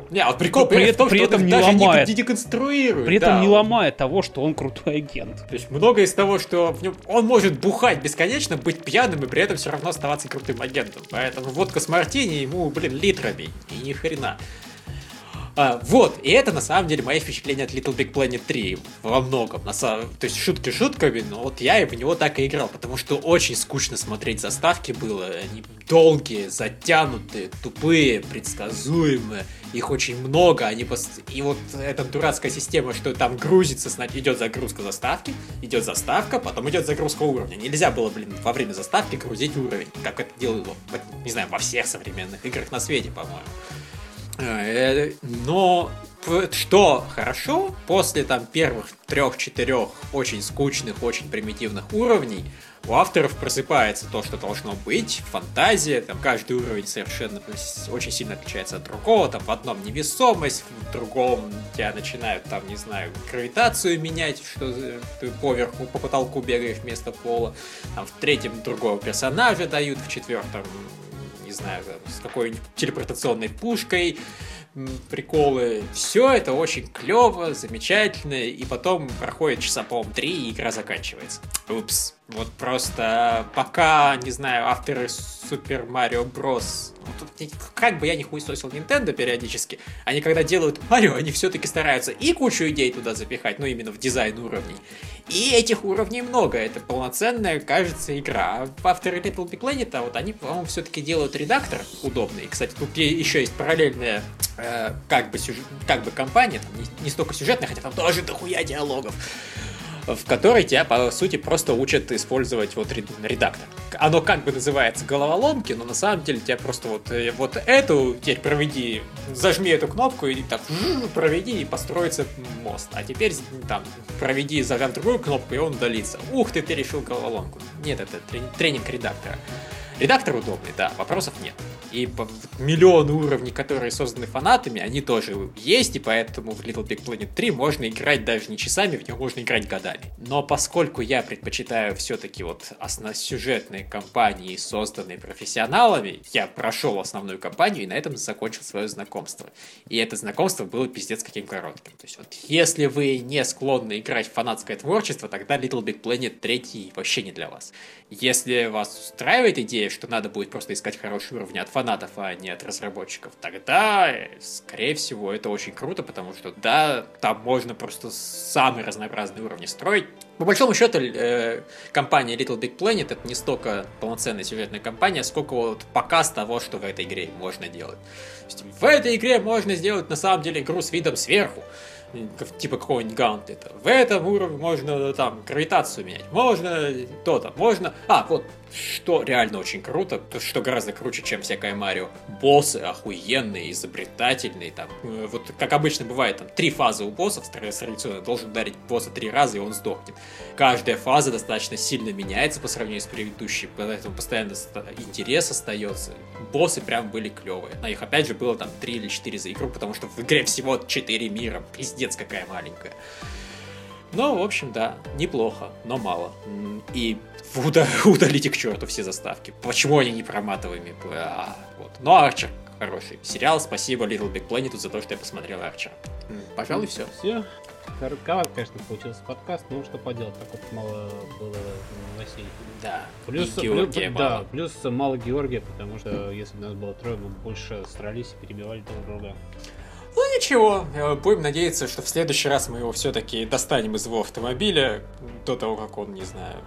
не, а вот прикол при, при, том, при этом не даже ломает. Не деконструирует. При этом да. не ломает того, что он крутой агент. То есть много из того, что он может бухать бесконечно, быть пьяным и при этом все равно оставаться крутым агентом. Поэтому водка с мартини ему, блин, литрами. И ни хрена. А, вот, и это на самом деле мои впечатления от Little Big Planet 3 во многом. На самом... То есть шутки шутками, но вот я и в него так и играл, потому что очень скучно смотреть заставки было. Они долгие, затянутые, тупые, предсказуемые. Их очень много, они пост... И вот эта дурацкая система, что там грузится, идет загрузка заставки, идет заставка, потом идет загрузка уровня. Нельзя было, блин, во время заставки грузить уровень, как это делают, не знаю, во всех современных играх на свете, по-моему. Э, но что хорошо, после там первых трех-четырех очень скучных, очень примитивных уровней, у авторов просыпается то, что должно быть, фантазия, там каждый уровень совершенно очень сильно отличается от другого, там в одном невесомость, в другом тебя начинают там, не знаю, гравитацию менять, что ты поверху, по потолку бегаешь вместо пола, там в третьем другого персонажа дают, в четвертом знаю, с какой-нибудь телепортационной пушкой, приколы. Все это очень клево, замечательно, и потом проходит часа, по-моему, три, и игра заканчивается. Упс. Вот просто пока, не знаю, авторы Super Mario Bros. Как бы я не хуесосил Nintendo периодически, они когда делают Марио, они все-таки стараются и кучу идей туда запихать, ну именно в дизайн уровней. И этих уровней много, это полноценная, кажется, игра. А авторы Little Big Planet, а вот они, по-моему, все-таки делают редактор удобный. Кстати, тут еще есть параллельная э, как, бы сюжет, как бы компания, там не, не столько сюжетная, хотя там тоже дохуя диалогов в которой тебя, по сути, просто учат использовать вот редактор. Оно как бы называется головоломки, но на самом деле тебя просто вот, э, вот эту теперь проведи, зажми эту кнопку и так проведи и построится мост. А теперь там проведи, зажав другую кнопку и он удалится. Ух ты, ты решил головоломку. Нет, это тренинг редактора. Редактор удобный, да, вопросов нет. И миллион уровней, которые созданы фанатами, они тоже есть, и поэтому в Little Big Planet 3 можно играть даже не часами, в него можно играть годами. Но поскольку я предпочитаю все-таки вот сюжетные кампании, созданные профессионалами, я прошел основную кампанию и на этом закончил свое знакомство. И это знакомство было пиздец каким коротким. То есть вот если вы не склонны играть в фанатское творчество, тогда Little Big Planet 3 вообще не для вас. Если вас устраивает идея, что надо будет просто искать хорошие уровни от фанатов, а не от разработчиков, тогда, скорее всего, это очень круто, потому что, да, там можно просто самые разнообразные уровни строить. По большому счету, э, компания Little Big Planet это не столько полноценная сюжетная компания, сколько вот показ того, что в этой игре можно делать. в этой игре можно сделать на самом деле игру с видом сверху. типа какого-нибудь гаунтлета. В этом уровне можно там гравитацию менять, можно то-то, можно... А, вот что реально очень круто, то, что гораздо круче, чем всякое Марио. Боссы охуенные, изобретательные, там, э, вот как обычно бывает, там, три фазы у боссов традиционно, должен ударить босса три раза, и он сдохнет. Каждая фаза достаточно сильно меняется по сравнению с предыдущей, поэтому постоянно интерес остается. Боссы прям были клевые. На их, опять же, было там три или четыре за игру, потому что в игре всего четыре мира. Пиздец, какая маленькая. Ну, в общем, да, неплохо, но мало. И удалите к черту все заставки. Почему они не проматываемые? А, вот. Но Арчер хороший сериал. Спасибо Little Big Planet за то, что я посмотрел Арчер. Пожалуй, все. Все. Коротковат, конечно, получился подкаст, но что поделать, так вот мало было новостей. Да. Плюс, плюс, мало. да, плюс мало Георгия, потому что если бы нас было трое, мы больше срались и перебивали друг друга. Ну ничего, э, будем надеяться, что в следующий раз мы его все-таки достанем из его автомобиля до того, как он, не знаю,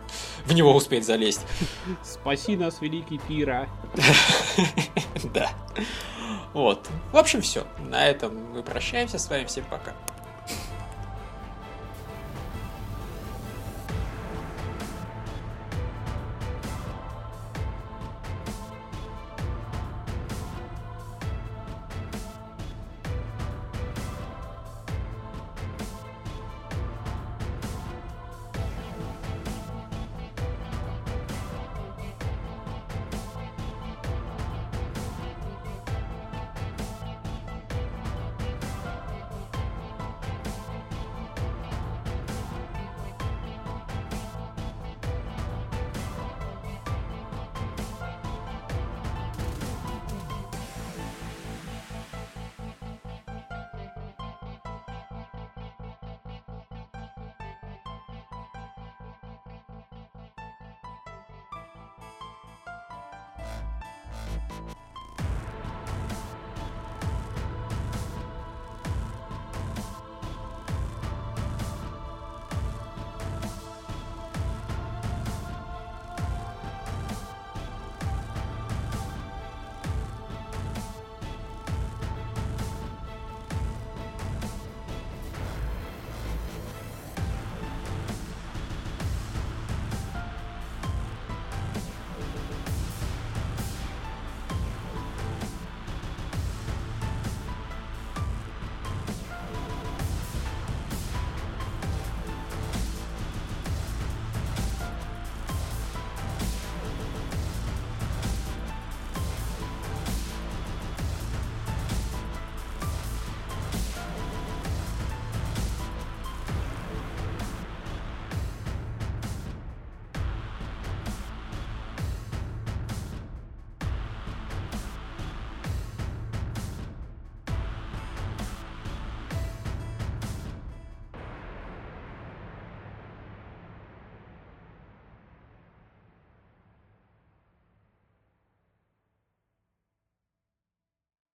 в него успеет залезть. Спаси нас, великий Пира. Да. Вот. В общем, все. На этом мы прощаемся с вами. Всем пока.